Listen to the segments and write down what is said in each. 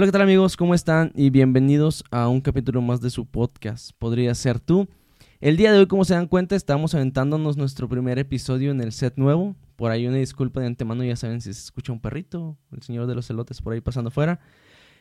Hola, ¿qué tal amigos? ¿Cómo están? Y bienvenidos a un capítulo más de su podcast. Podría ser tú. El día de hoy, como se dan cuenta, estamos aventándonos nuestro primer episodio en el set nuevo. Por ahí una disculpa de antemano, ya saben si se escucha un perrito, el señor de los celotes por ahí pasando afuera.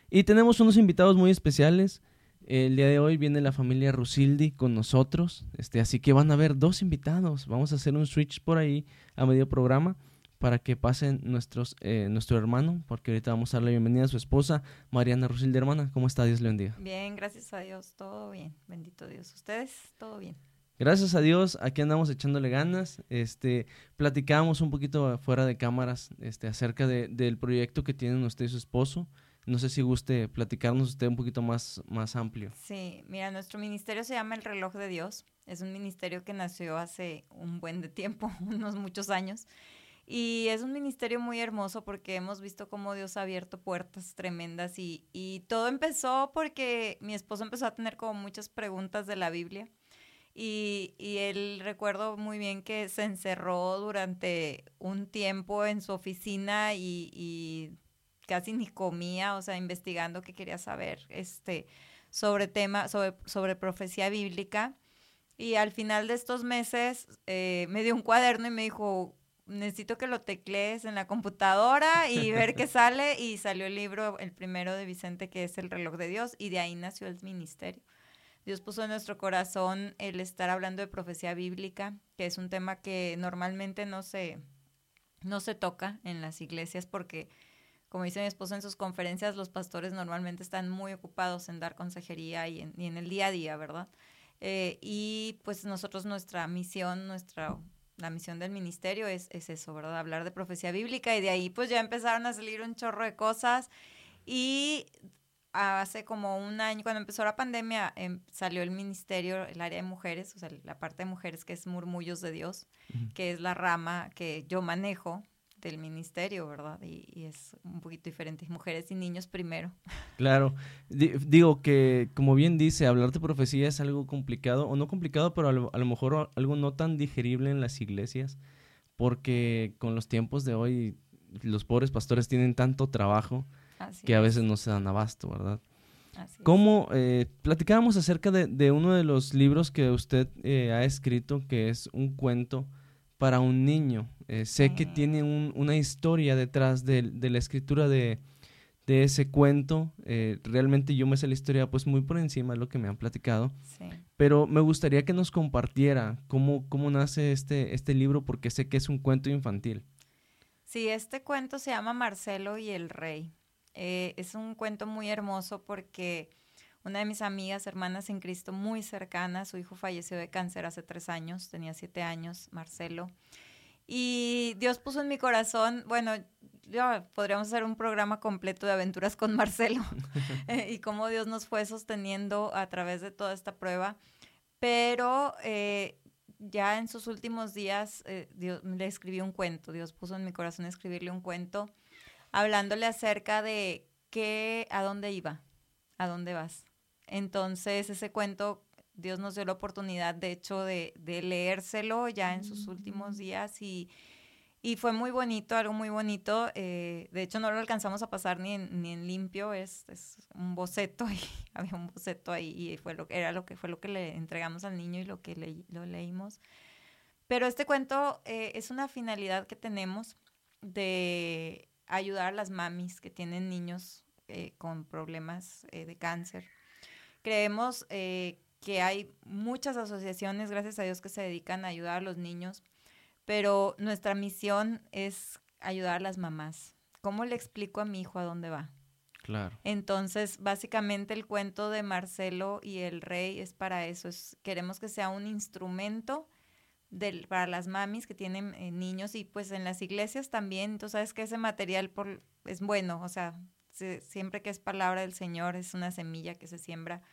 Y tenemos unos invitados muy especiales. El día de hoy viene la familia Rusildi con nosotros, este, así que van a haber dos invitados. Vamos a hacer un switch por ahí a medio programa para que pasen nuestros, eh, nuestro hermano, porque ahorita vamos a darle la bienvenida a su esposa, Mariana Rusildi, hermana. ¿Cómo está? Dios le bendiga. Bien, gracias a Dios, todo bien. Bendito Dios. ¿Ustedes? Todo bien. Gracias a Dios, aquí andamos echándole ganas. Este, platicábamos un poquito fuera de cámaras este, acerca de, del proyecto que tienen usted y su esposo. No sé si guste platicarnos usted un poquito más, más amplio. Sí, mira, nuestro ministerio se llama El Reloj de Dios. Es un ministerio que nació hace un buen de tiempo, unos muchos años. Y es un ministerio muy hermoso porque hemos visto cómo Dios ha abierto puertas tremendas y, todo empezó porque mi esposo empezó a tener como muchas preguntas de la Biblia. Y, él recuerdo muy bien que se encerró durante un tiempo en su oficina y, y, casi ni comía, o sea, investigando qué quería saber este, sobre tema, sobre, sobre profecía bíblica. Y al final de estos meses eh, me dio un cuaderno y me dijo, necesito que lo teclees en la computadora y ver qué sale. Y salió el libro, el primero de Vicente, que es El reloj de Dios, y de ahí nació el ministerio. Dios puso en nuestro corazón el estar hablando de profecía bíblica, que es un tema que normalmente no se, no se toca en las iglesias porque, como dice mi esposo en sus conferencias, los pastores normalmente están muy ocupados en dar consejería y en, y en el día a día, ¿verdad? Eh, y pues nosotros nuestra misión, nuestra la misión del ministerio es, es eso, ¿verdad? Hablar de profecía bíblica y de ahí pues ya empezaron a salir un chorro de cosas y hace como un año, cuando empezó la pandemia, em, salió el ministerio, el área de mujeres, o sea, la parte de mujeres que es Murmullos de Dios, uh -huh. que es la rama que yo manejo del ministerio, ¿verdad? Y, y, es un poquito diferente, mujeres y niños primero. Claro, D digo que como bien dice, hablar de profecía es algo complicado, o no complicado, pero a lo, a lo, mejor algo no tan digerible en las iglesias, porque con los tiempos de hoy los pobres pastores tienen tanto trabajo Así que a veces no se dan abasto, ¿verdad? Así ¿Cómo eh, platicábamos acerca de, de, uno de los libros que usted eh, ha escrito, que es un cuento para un niño? Eh, sé que tiene un, una historia detrás de, de la escritura de, de ese cuento. Eh, realmente yo me sé la historia pues muy por encima de lo que me han platicado. Sí. Pero me gustaría que nos compartiera cómo, cómo nace este, este libro, porque sé que es un cuento infantil. Sí, este cuento se llama Marcelo y el Rey. Eh, es un cuento muy hermoso porque una de mis amigas, hermanas en Cristo, muy cercana, su hijo falleció de cáncer hace tres años, tenía siete años, Marcelo. Y Dios puso en mi corazón, bueno, yo, podríamos hacer un programa completo de aventuras con Marcelo eh, y cómo Dios nos fue sosteniendo a través de toda esta prueba. Pero eh, ya en sus últimos días eh, Dios, le escribí un cuento, Dios puso en mi corazón escribirle un cuento hablándole acerca de qué, a dónde iba, a dónde vas. Entonces, ese cuento, Dios nos dio la oportunidad, de hecho, de, de leérselo ya en sus últimos días y, y fue muy bonito, algo muy bonito. Eh, de hecho, no lo alcanzamos a pasar ni en, ni en limpio, es, es un boceto, y había un boceto ahí y fue lo, era lo que, fue lo que le entregamos al niño y lo que le, lo leímos. Pero este cuento eh, es una finalidad que tenemos de ayudar a las mamis que tienen niños eh, con problemas eh, de cáncer. Creemos eh, que hay muchas asociaciones, gracias a Dios, que se dedican a ayudar a los niños, pero nuestra misión es ayudar a las mamás. ¿Cómo le explico a mi hijo a dónde va? Claro. Entonces, básicamente el cuento de Marcelo y el rey es para eso. Es, queremos que sea un instrumento del, para las mamis que tienen eh, niños y pues en las iglesias también, tú sabes que ese material por, es bueno, o sea, se, siempre que es palabra del Señor es una semilla que se siembra,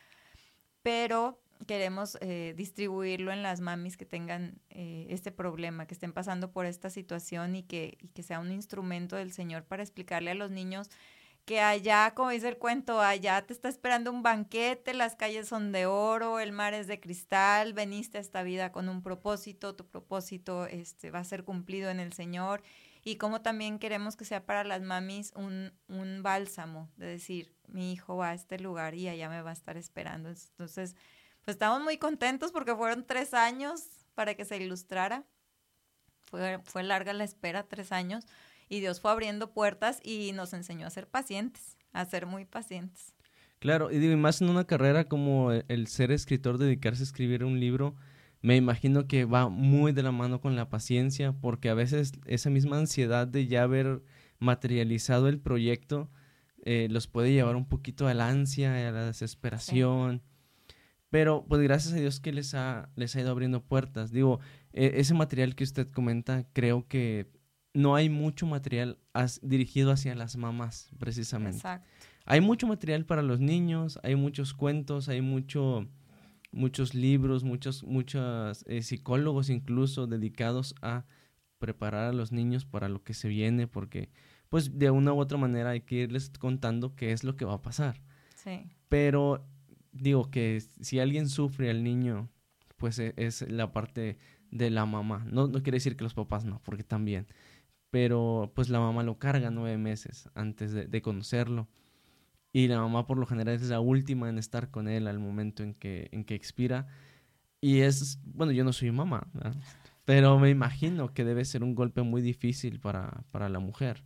pero queremos eh, distribuirlo en las mamis que tengan eh, este problema, que estén pasando por esta situación y que, que sea un instrumento del Señor para explicarle a los niños que allá, como dice el cuento, allá te está esperando un banquete, las calles son de oro, el mar es de cristal, veniste a esta vida con un propósito, tu propósito este, va a ser cumplido en el Señor y como también queremos que sea para las mamis un, un bálsamo, de decir, mi hijo va a este lugar y allá me va a estar esperando. Entonces, pues estamos muy contentos porque fueron tres años para que se ilustrara. Fue, fue larga la espera, tres años, y Dios fue abriendo puertas y nos enseñó a ser pacientes, a ser muy pacientes. Claro, y digo, y más en una carrera como el ser escritor, dedicarse a escribir un libro, me imagino que va muy de la mano con la paciencia, porque a veces esa misma ansiedad de ya haber materializado el proyecto eh, los puede llevar un poquito a la ansia, a la desesperación. Pero pues gracias a Dios que les ha, les ha ido abriendo puertas. Digo, e, ese material que usted comenta, creo que no hay mucho material dirigido hacia las mamás, precisamente. Exacto. Hay mucho material para los niños, hay muchos cuentos, hay mucho muchos libros, muchos, muchos eh, psicólogos incluso dedicados a preparar a los niños para lo que se viene, porque pues de una u otra manera hay que irles contando qué es lo que va a pasar. Sí. Pero digo que si alguien sufre al niño, pues e, es la parte de la mamá. No, no quiere decir que los papás no, porque también. Pero pues la mamá lo carga nueve meses antes de, de conocerlo y la mamá por lo general es la última en estar con él al momento en que, en que expira. Y es, bueno, yo no soy mamá, pero me imagino que debe ser un golpe muy difícil para, para la mujer.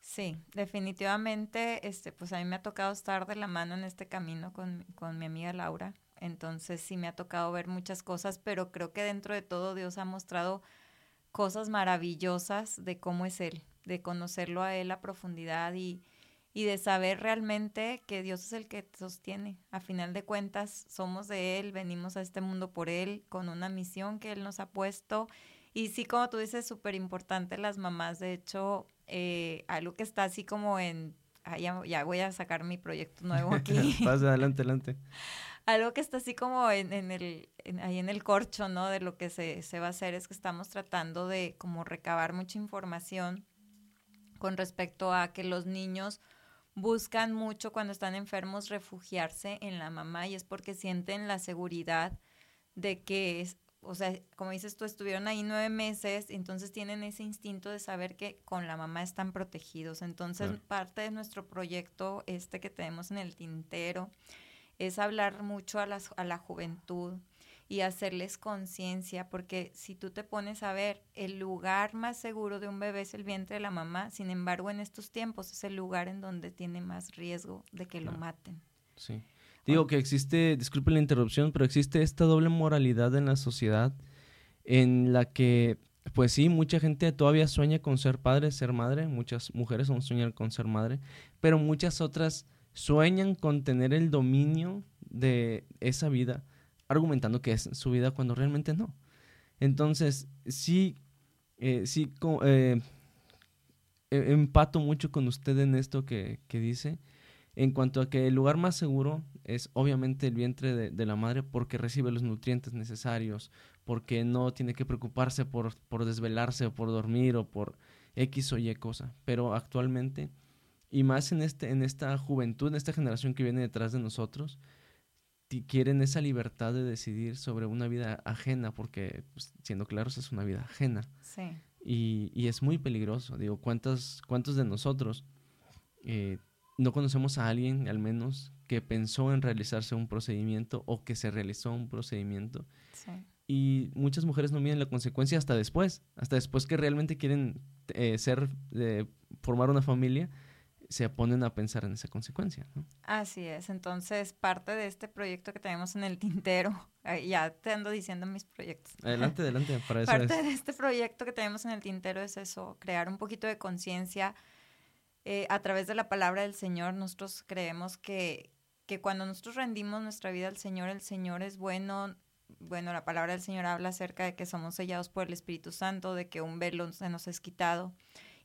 Sí, definitivamente, este, pues a mí me ha tocado estar de la mano en este camino con, con mi amiga Laura. Entonces sí me ha tocado ver muchas cosas, pero creo que dentro de todo Dios ha mostrado cosas maravillosas de cómo es Él, de conocerlo a Él a profundidad y, y de saber realmente que Dios es el que te sostiene. A final de cuentas, somos de Él, venimos a este mundo por Él, con una misión que Él nos ha puesto. Y sí, como tú dices, súper importante las mamás. De hecho, eh, algo que está así como en... Ah, ya, voy a sacar mi proyecto nuevo aquí. Pasa, adelante, adelante. algo que está así como en, en el, ahí en el corcho, ¿no? De lo que se, se va a hacer es que estamos tratando de como recabar mucha información con respecto a que los niños buscan mucho cuando están enfermos refugiarse en la mamá y es porque sienten la seguridad de que, o sea, como dices tú, estuvieron ahí nueve meses, entonces tienen ese instinto de saber que con la mamá están protegidos. Entonces, parte de nuestro proyecto, este que tenemos en el tintero, es hablar mucho a, las, a la juventud, y hacerles conciencia, porque si tú te pones a ver, el lugar más seguro de un bebé es el vientre de la mamá, sin embargo en estos tiempos es el lugar en donde tiene más riesgo de que lo maten. Sí. Digo que existe, disculpe la interrupción, pero existe esta doble moralidad en la sociedad en la que, pues sí, mucha gente todavía sueña con ser padre, ser madre, muchas mujeres aún sueñan con ser madre, pero muchas otras sueñan con tener el dominio de esa vida argumentando que es su vida cuando realmente no. Entonces, sí, eh, sí, eh, e, empato mucho con usted en esto que, dice, en cuanto a que el lugar más seguro es obviamente el vientre de, la madre porque recibe los nutrientes necesarios, porque no tiene que preocuparse por, por desvelarse o por dormir o por X o Y cosa. Pero actualmente, y más en, este, en esta juventud, en esta generación que viene detrás de nosotros, quieren esa libertad de decidir sobre una vida ajena, porque pues, siendo claros es una vida ajena. Sí. Y, y, es muy peligroso. Digo, ¿cuántos, cuántos de nosotros eh, no conocemos a alguien, al menos, que pensó en realizarse un procedimiento o que se realizó un procedimiento? Sí. Y muchas mujeres no miden la consecuencia hasta después, hasta después que realmente quieren eh, ser, eh, formar una familia se ponen a pensar en esa consecuencia. ¿no? Así es, entonces parte de este proyecto que tenemos en el tintero, ya te ando diciendo mis proyectos. Adelante, adelante, para eso Parte de este proyecto que tenemos en el tintero es eso, crear un poquito de conciencia eh, a través de la palabra del Señor. Nosotros creemos que, que cuando nosotros rendimos nuestra vida al Señor, el Señor es bueno, bueno, la palabra del Señor habla acerca de que somos sellados por el Espíritu Santo, de que un velo se nos es quitado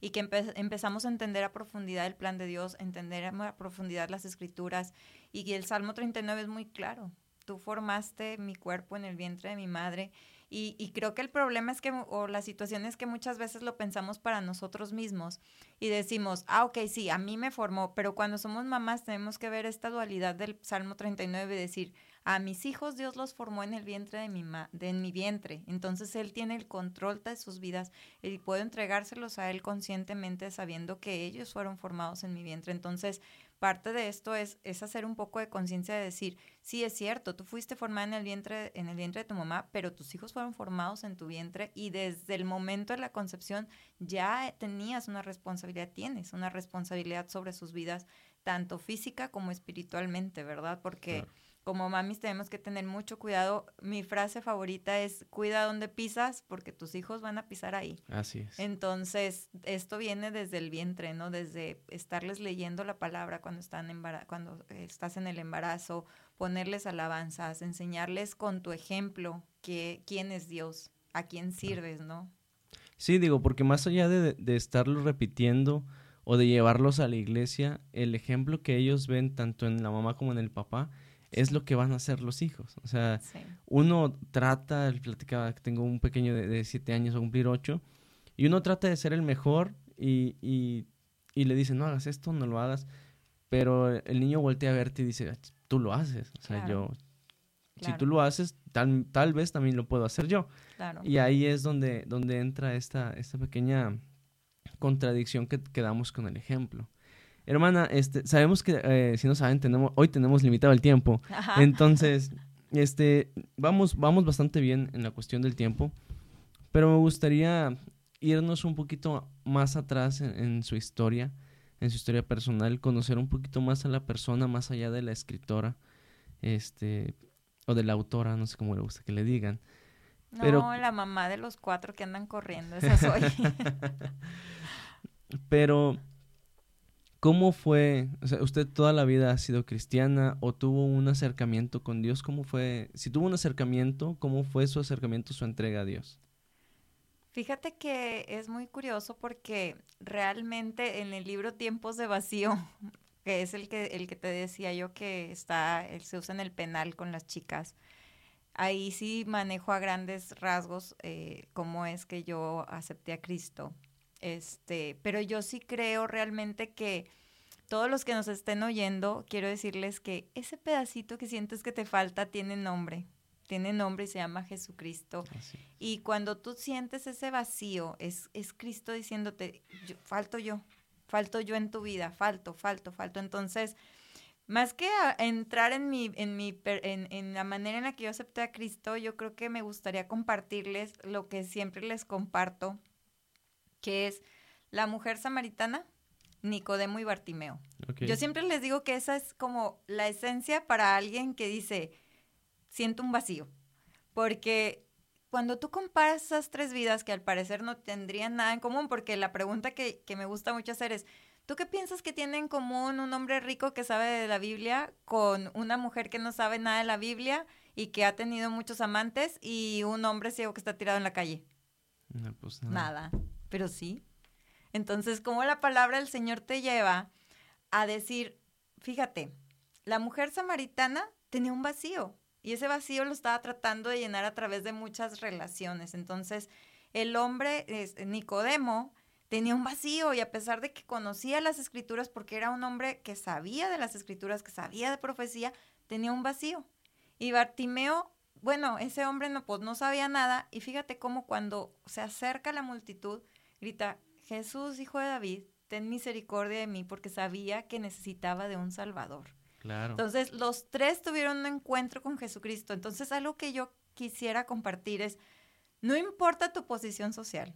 y que empezamos a entender a profundidad el plan de Dios, entender a profundidad las escrituras y el Salmo 39 es muy claro. Tú formaste mi cuerpo en el vientre de mi madre y, y creo que el problema es que, o la situación es que muchas veces lo pensamos para nosotros mismos y decimos, ah, ok, sí, a mí me formó, pero cuando somos mamás tenemos que ver esta dualidad del Salmo 39 y decir, a mis hijos Dios los formó en el vientre de mi, de, en mi vientre, entonces Él tiene el control de sus vidas y puedo entregárselos a Él conscientemente sabiendo que ellos fueron formados en mi vientre. Entonces, parte de esto es, es hacer un poco de conciencia de decir, sí es cierto, tú fuiste formada en el vientre, en el vientre de tu mamá, pero tus hijos fueron formados en tu vientre y desde el momento de la concepción ya tenías una responsabilidad, tienes una responsabilidad sobre sus vidas, tanto física como espiritualmente, ¿verdad? Porque como mamis tenemos que tener mucho cuidado. Mi frase favorita es, cuida donde pisas porque tus hijos van a pisar ahí. Así es. Entonces, esto viene desde el vientre, ¿no? Desde estarles leyendo la palabra cuando, están cuando estás en el embarazo, ponerles alabanzas, enseñarles con tu ejemplo que, quién es Dios, a quién sirves, ¿no? Sí, digo, porque más allá de, de estarlo repitiendo o de llevarlos a la iglesia, el ejemplo que ellos ven tanto en la mamá como en el papá, es lo que van a hacer los hijos. O sea, uno trata, platicaba que tengo un pequeño de, siete años, a cumplir ocho, y uno trata de ser el mejor y, y, y, le dice, no hagas esto, no lo hagas, pero el niño voltea a verte y dice, tú lo haces. O sea, yo, si tú lo haces, tal, tal vez también lo puedo hacer yo. Y ahí es donde, donde entra esta, esta pequeña contradicción que, que damos con el ejemplo. Hermana, este, sabemos que, eh, si no saben, tenemos, hoy tenemos limitado el tiempo. Entonces, este, vamos, vamos bastante bien en la cuestión del tiempo. Pero me gustaría irnos un poquito más atrás en, su historia, en su historia personal, conocer un poquito más a la persona, más allá de la escritora, este, o de la autora, no sé cómo le gusta que le digan. No, la mamá de los cuatro que andan corriendo, esa soy. pero ¿Cómo fue? O sea, ¿usted toda la vida ha sido cristiana o tuvo un acercamiento con Dios? ¿Cómo fue? Si tuvo un acercamiento, ¿cómo fue su acercamiento, su entrega a Dios? Fíjate que es muy curioso porque realmente en el libro Tiempos de Vacío, que es el que, el que te decía yo que está, se usa en el penal con las chicas, ahí sí manejo a grandes rasgos eh, cómo es que yo acepté a Cristo. Este, pero yo sí creo realmente que todos los que nos estén oyendo, quiero decirles que ese pedacito que sientes que te falta tiene nombre. Tiene nombre y se llama Jesucristo. Y cuando tú sientes ese vacío, es, es Cristo diciéndote, falto yo, falto yo en tu vida, falto, falto, falto. Entonces, más que entrar en mi, en mi, en, en, la manera en la que yo acepté a Cristo, yo creo que me gustaría compartirles lo que siempre les comparto que es la mujer samaritana, Nicodemo y Bartimeo. Yo siempre les digo que esa es como la esencia para alguien que dice, siento un vacío, porque cuando tú comparas esas tres vidas que al parecer no tendrían nada en común, porque la pregunta que, que me gusta mucho hacer es, ¿tú qué piensas que tiene en común un hombre rico que sabe de la Biblia con una mujer que no sabe nada de la Biblia y que ha tenido muchos amantes y un hombre ciego que está tirado en la calle? pues nada pero sí. Entonces, ¿cómo la palabra del Señor te lleva a decir, fíjate, la mujer samaritana tenía un vacío y ese vacío lo estaba tratando de llenar a través de muchas relaciones. Entonces, el hombre, Nicodemo, tenía un vacío y a pesar de que conocía las escrituras, porque era un hombre que sabía de las escrituras, que sabía de profecía, tenía un vacío. Y Bartimeo, bueno, ese hombre no, pues, no sabía nada y fíjate cómo cuando se acerca la multitud, grita, Jesús, hijo de David, ten misericordia de mí porque sabía que necesitaba de un Salvador. Claro. Entonces, los tres tuvieron un encuentro con Jesucristo. Entonces, algo que yo quisiera compartir es, no importa tu posición social,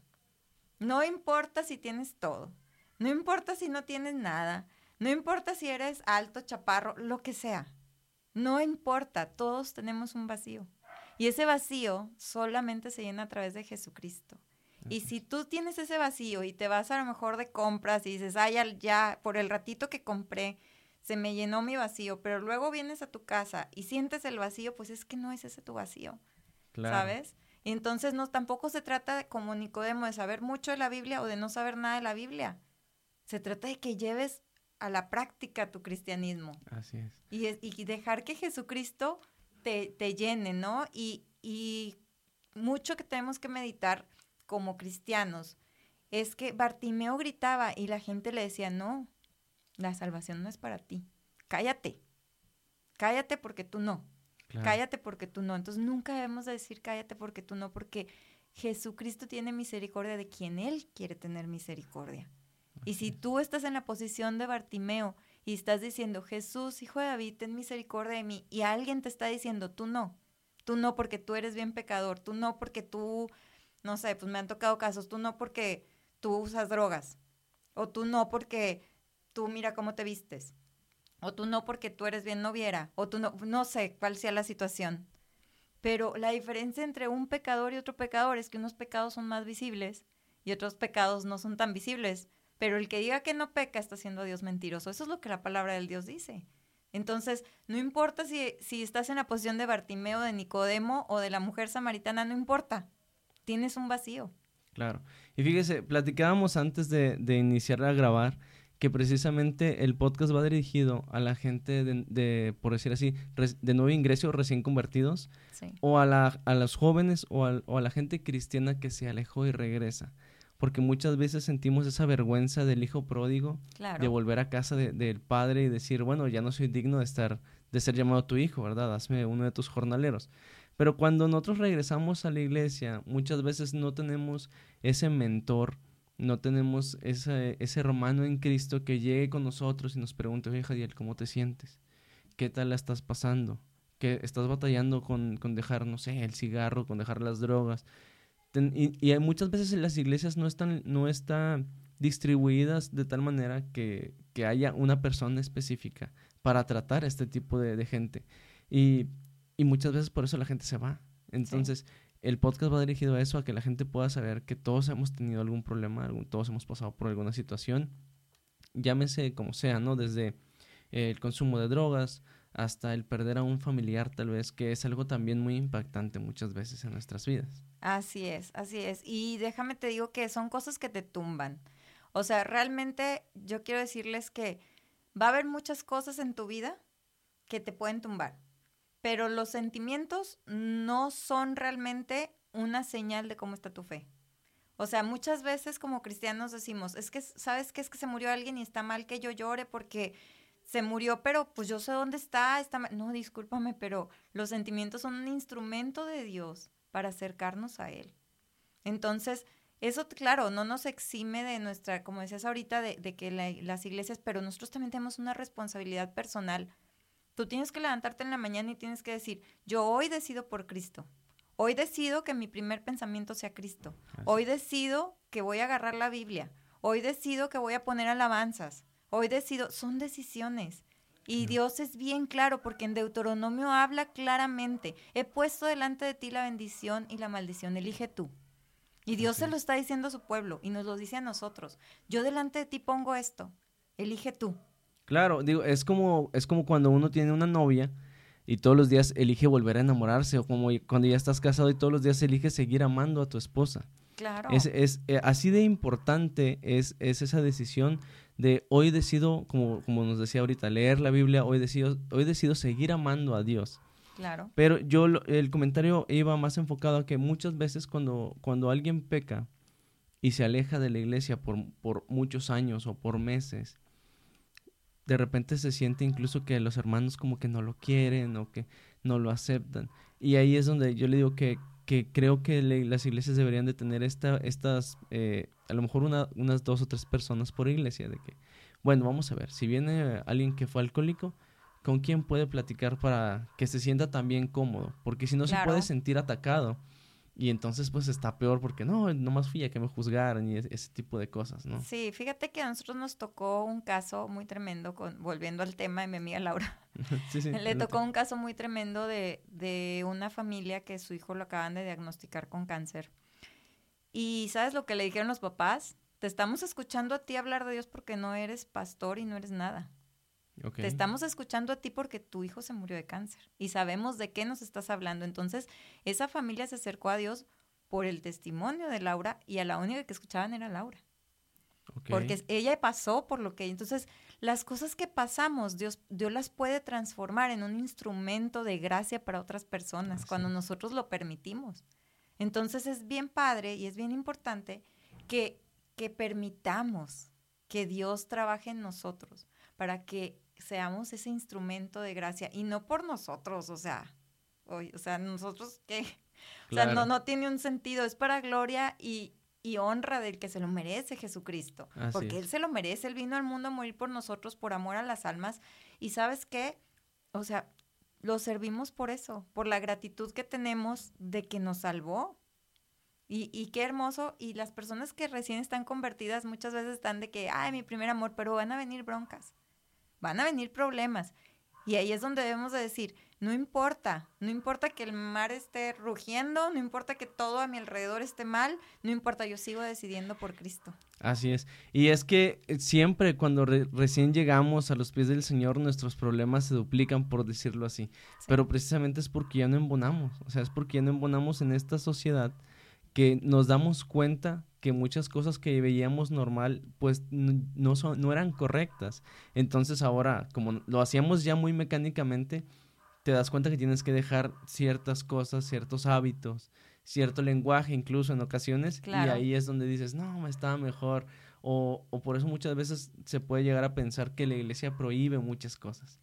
no importa si tienes todo, no importa si no tienes nada, no importa si eres alto, chaparro, lo que sea, no importa, todos tenemos un vacío. Y ese vacío solamente se llena a través de Jesucristo. Y si tú tienes ese vacío y te vas a lo mejor de compras y dices, ay, ya, por el ratito que compré, se me llenó mi vacío, pero luego vienes a tu casa y sientes el vacío, pues es que no es ese tu vacío, ¿sabes? Y entonces no, tampoco se trata de, como Nicodemo de saber mucho de la Biblia o de no saber nada de la Biblia. Se trata de que lleves a la práctica tu cristianismo. Así es. Y, y dejar que Jesucristo te, te llene, ¿no? Y, y mucho que tenemos que meditar como cristianos es que Bartimeo gritaba y la gente le decía, no, la salvación no es para ti, cállate, cállate porque tú no, cállate porque tú no. Entonces nunca debemos decir cállate porque tú no, porque Jesucristo tiene misericordia de quien Él quiere tener misericordia. Y si tú estás en la posición de Bartimeo y estás diciendo, Jesús, hijo de David, ten misericordia de mí, y alguien te está diciendo, tú no, tú no porque tú eres bien pecador, tú no porque tú, no sé, pues me han tocado casos, tú no porque tú usas drogas, o tú no porque tú mira cómo te vistes, o tú no porque tú eres bien noviera, o tú no, no sé cuál sea la situación. Pero la diferencia entre un pecador y otro pecador es que unos pecados son más visibles y otros pecados no son tan visibles. Pero el que diga que no peca está siendo a Dios mentiroso. Eso es lo que la palabra del Dios dice. Entonces, no importa si, si estás en la posición de Bartimeo, de Nicodemo o de la mujer samaritana, no importa. Tienes un vacío. Claro. Y fíjese, platicábamos antes de, de iniciar a grabar que precisamente el podcast va dirigido a la gente de, por decir así, de nuevo ingreso recién convertidos, o a, la, a los jóvenes o a, o a, la gente cristiana que se alejó y regresa. Porque muchas veces sentimos esa vergüenza del hijo pródigo, de volver a casa del padre y decir, bueno, ya no soy digno de estar, de ser llamado tu hijo, ¿verdad? Hazme uno de tus jornaleros. Pero cuando nosotros regresamos a la iglesia, muchas veces no tenemos ese mentor, no tenemos ese, ese romano en Cristo que llegue con nosotros y nos pregunte, oye Jadiel, ¿cómo te sientes? ¿Qué tal la estás pasando? ¿Que estás batallando con, con dejar, no sé, el cigarro, con dejar las drogas? y, muchas veces en las iglesias no están, no están distribuidas de tal manera que, que, haya una persona específica para tratar a este tipo de gente. Y, y, muchas veces por eso la gente se va. Entonces, el podcast va dirigido a eso, a que la gente pueda saber que todos hemos tenido algún problema, todos hemos pasado por alguna situación, llámese como sea, ¿no? Desde el consumo de drogas hasta el perder a un familiar tal vez, que es algo también muy impactante muchas veces en nuestras vidas. Así es, así es. Y déjame te digo que son cosas que te tumban. O sea, realmente yo quiero decirles que va a haber muchas cosas en tu vida que te pueden tumbar pero los sentimientos no son realmente una señal de cómo está tu fe. O sea, muchas veces como cristianos decimos, es que, ¿sabes qué? Es que se murió alguien y está mal que yo llore porque se murió, pero pues yo sé dónde está, está No, discúlpame, pero los sentimientos son un instrumento de Dios para acercarnos a Él. Entonces, eso, claro, no nos exime de nuestra, como decías ahorita, de, de que las iglesias, pero nosotros también tenemos una responsabilidad personal Tú tienes que levantarte en la mañana y tienes que decir, yo hoy decido por Cristo. Hoy decido que mi primer pensamiento sea Cristo. Hoy decido que voy a agarrar la Biblia. Hoy decido que voy a poner alabanzas. Hoy decido, son decisiones. Y Dios es bien claro porque en Deuteronomio habla claramente, he puesto delante de ti la bendición y la maldición, elige tú. Y Dios se lo está diciendo a su pueblo y nos lo dice a nosotros. Yo delante de ti pongo esto, elige tú. Claro, digo, es como, es como cuando uno tiene una novia y todos los días elige volver a enamorarse, o como cuando ya estás casado y todos los días elige seguir amando a tu esposa. Claro. Es, es eh, así de importante es, es esa decisión de hoy decido, como, como nos decía ahorita, leer la Biblia, hoy decido, hoy decido seguir amando a Dios. Claro. Pero yo el comentario iba más enfocado a que muchas veces cuando, cuando alguien peca y se aleja de la iglesia por, por muchos años o por meses, de repente se siente incluso que los hermanos como que no lo quieren o que no lo aceptan. Y ahí es donde yo le digo que, que creo que las iglesias deberían de tener esta, estas, eh, a lo mejor una, unas dos o tres personas por iglesia, de que, bueno, vamos a ver, si viene alguien que fue alcohólico, ¿con quién puede platicar para que se sienta también cómodo? Porque si no se puede sentir atacado y entonces pues está peor porque no, nomás fui a que me juzgaran y ese, tipo de cosas, ¿no? Sí, fíjate que a nosotros nos tocó un caso muy tremendo, con, volviendo al tema de mi amiga Laura. sí, sí, Le tocó un caso muy tremendo de, de una familia que su hijo lo acaban de diagnosticar con cáncer. Y ¿sabes lo que le dijeron los papás? Te estamos escuchando a ti hablar de Dios porque no eres pastor y no eres nada. Te estamos escuchando a ti porque tu hijo se murió de cáncer y sabemos de qué nos estás hablando. Entonces, esa familia se acercó a Dios por el testimonio de Laura y a la única que escuchaban era Laura. Porque ella pasó por lo que... Entonces, las cosas que pasamos, Dios, Dios las puede transformar en un instrumento de gracia para otras personas cuando nosotros lo permitimos. Entonces, es bien padre y es bien importante que que permitamos que Dios trabaje en nosotros, para que seamos ese instrumento de gracia y no por nosotros, o sea, o, sea, nosotros qué, o sea, no, no tiene un sentido, es para gloria y, y honra del que se lo merece Jesucristo, porque Él se lo merece, Él vino al mundo a morir por nosotros, por amor a las almas, y sabes qué, o sea, lo servimos por eso, por la gratitud que tenemos de que nos salvó. Y, y qué hermoso, y las personas que recién están convertidas muchas veces están de que, ay, mi primer amor, pero van a venir broncas van a venir problemas. Y ahí es donde debemos de decir, no importa, no importa que el mar esté rugiendo, no importa que todo a mi alrededor esté mal, no importa, yo sigo decidiendo por Cristo. Así es. Y es que eh, siempre cuando recién llegamos a los pies del Señor, nuestros problemas se duplican, por decirlo así. Pero precisamente es porque ya no embonamos, o sea, es porque ya no embonamos en esta sociedad que nos damos cuenta que muchas cosas que veíamos normal pues no, son, no eran correctas. Entonces ahora, como lo hacíamos ya muy mecánicamente, te das cuenta que tienes que dejar ciertas cosas, ciertos hábitos, cierto lenguaje incluso en ocasiones y ahí es donde dices, no, me estaba mejor. O, o, por eso muchas veces se puede llegar a pensar que la iglesia prohíbe muchas cosas,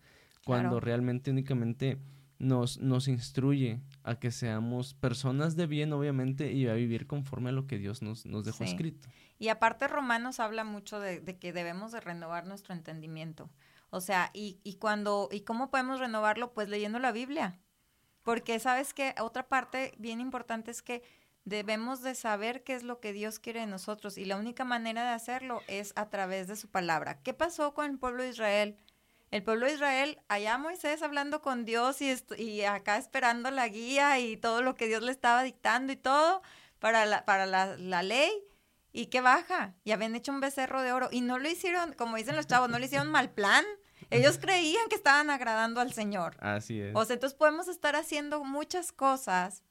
cuando realmente únicamente nos, nos instruye a que seamos personas de bien, obviamente, y a vivir conforme a lo que Dios nos, nos dejó escrito. Y aparte Romanos habla mucho de, que debemos de renovar nuestro entendimiento. O sea, y, y cuando, ¿y cómo podemos renovarlo? Pues leyendo la Biblia. Porque sabes que otra parte bien importante es que debemos de saber qué es lo que Dios quiere de nosotros y la única manera de hacerlo es a través de su palabra. ¿Qué pasó con el pueblo de Israel? El pueblo de Israel, allá Moisés hablando con Dios y, y acá esperando la guía y todo lo que Dios le estaba dictando y todo para la, para la, la ley. ¿Y qué baja? Y habían hecho un becerro de oro. Y no lo hicieron, como dicen los chavos, no le hicieron mal plan. Ellos creían que estaban agradando al Señor. Así es. O sea, entonces podemos estar haciendo muchas cosas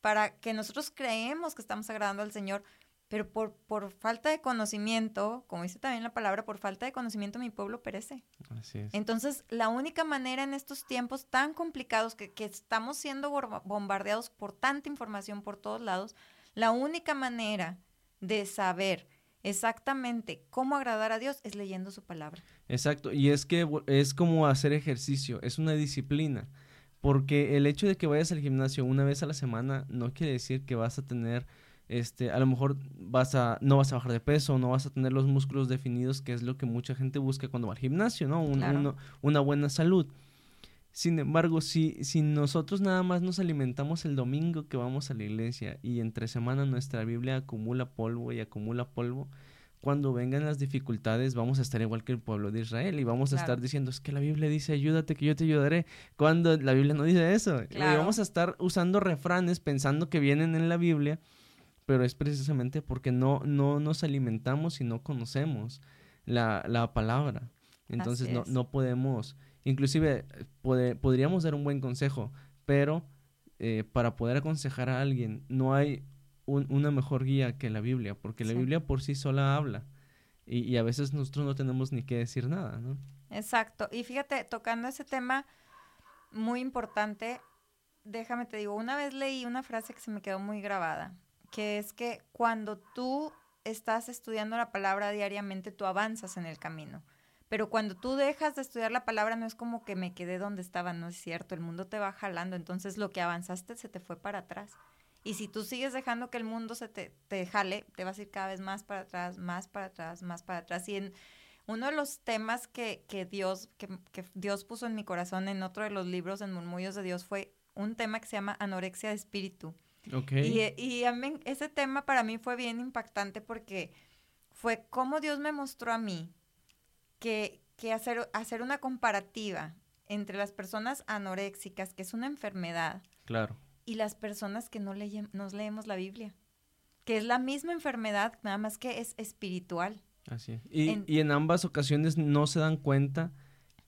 para que nosotros creemos que estamos agradando al Señor, pero por, por falta de conocimiento, como dice también la palabra, por falta de conocimiento mi pueblo perece. Así es. Entonces, la única manera en estos tiempos tan complicados que, que estamos siendo bombardeados por tanta información por todos lados, la única manera de saber exactamente cómo agradar a Dios es leyendo su palabra. Exacto, y es que es como hacer ejercicio, es una disciplina, porque el hecho de que vayas al gimnasio una vez a la semana no quiere decir que vas a tener este, a lo mejor vas a, no vas a bajar de peso, no vas a tener los músculos definidos, que es lo que mucha gente busca cuando va al gimnasio, ¿no? una buena salud. Sin embargo, si, si nosotros nada más nos alimentamos el domingo que vamos a la iglesia y entre semana nuestra Biblia acumula polvo y acumula polvo, cuando vengan las dificultades vamos a estar igual que el pueblo de Israel y vamos a estar diciendo, es que la Biblia dice, ayúdate que yo te ayudaré, cuando la Biblia no dice eso. Y vamos a estar usando refranes pensando que vienen en la Biblia pero es precisamente porque no, no nos alimentamos y no conocemos la, la palabra. Entonces no, no, podemos, inclusive podríamos dar un buen consejo, pero eh, para poder aconsejar a alguien no hay una mejor guía que la Biblia, porque la Biblia por sí sola habla y, y, a veces nosotros no tenemos ni que decir nada, ¿no? Exacto. Y fíjate, tocando ese tema muy importante, déjame te digo, una vez leí una frase que se me quedó muy grabada que es que cuando tú estás estudiando la palabra diariamente, tú avanzas en el camino. Pero cuando tú dejas de estudiar la palabra, no es como que me quedé donde estaba, no es cierto, el mundo te va jalando, entonces lo que avanzaste se te fue para atrás. Y si tú sigues dejando que el mundo se te, te jale, te vas a ir cada vez más para atrás, más para atrás, más para atrás. Y en uno de los temas que, que Dios, que, que Dios puso en mi corazón en otro de los libros, en Murmullos de Dios, fue un tema que se llama anorexia de espíritu. Okay. Y, ese tema para mí fue bien impactante porque fue como Dios me mostró a mí que, que hacer, hacer una comparativa entre las personas anoréxicas, que es una enfermedad, claro. y las personas que no nos leemos la Biblia, que es la misma enfermedad, nada más que es espiritual. Así es. Y en, y en ambas ocasiones no se dan cuenta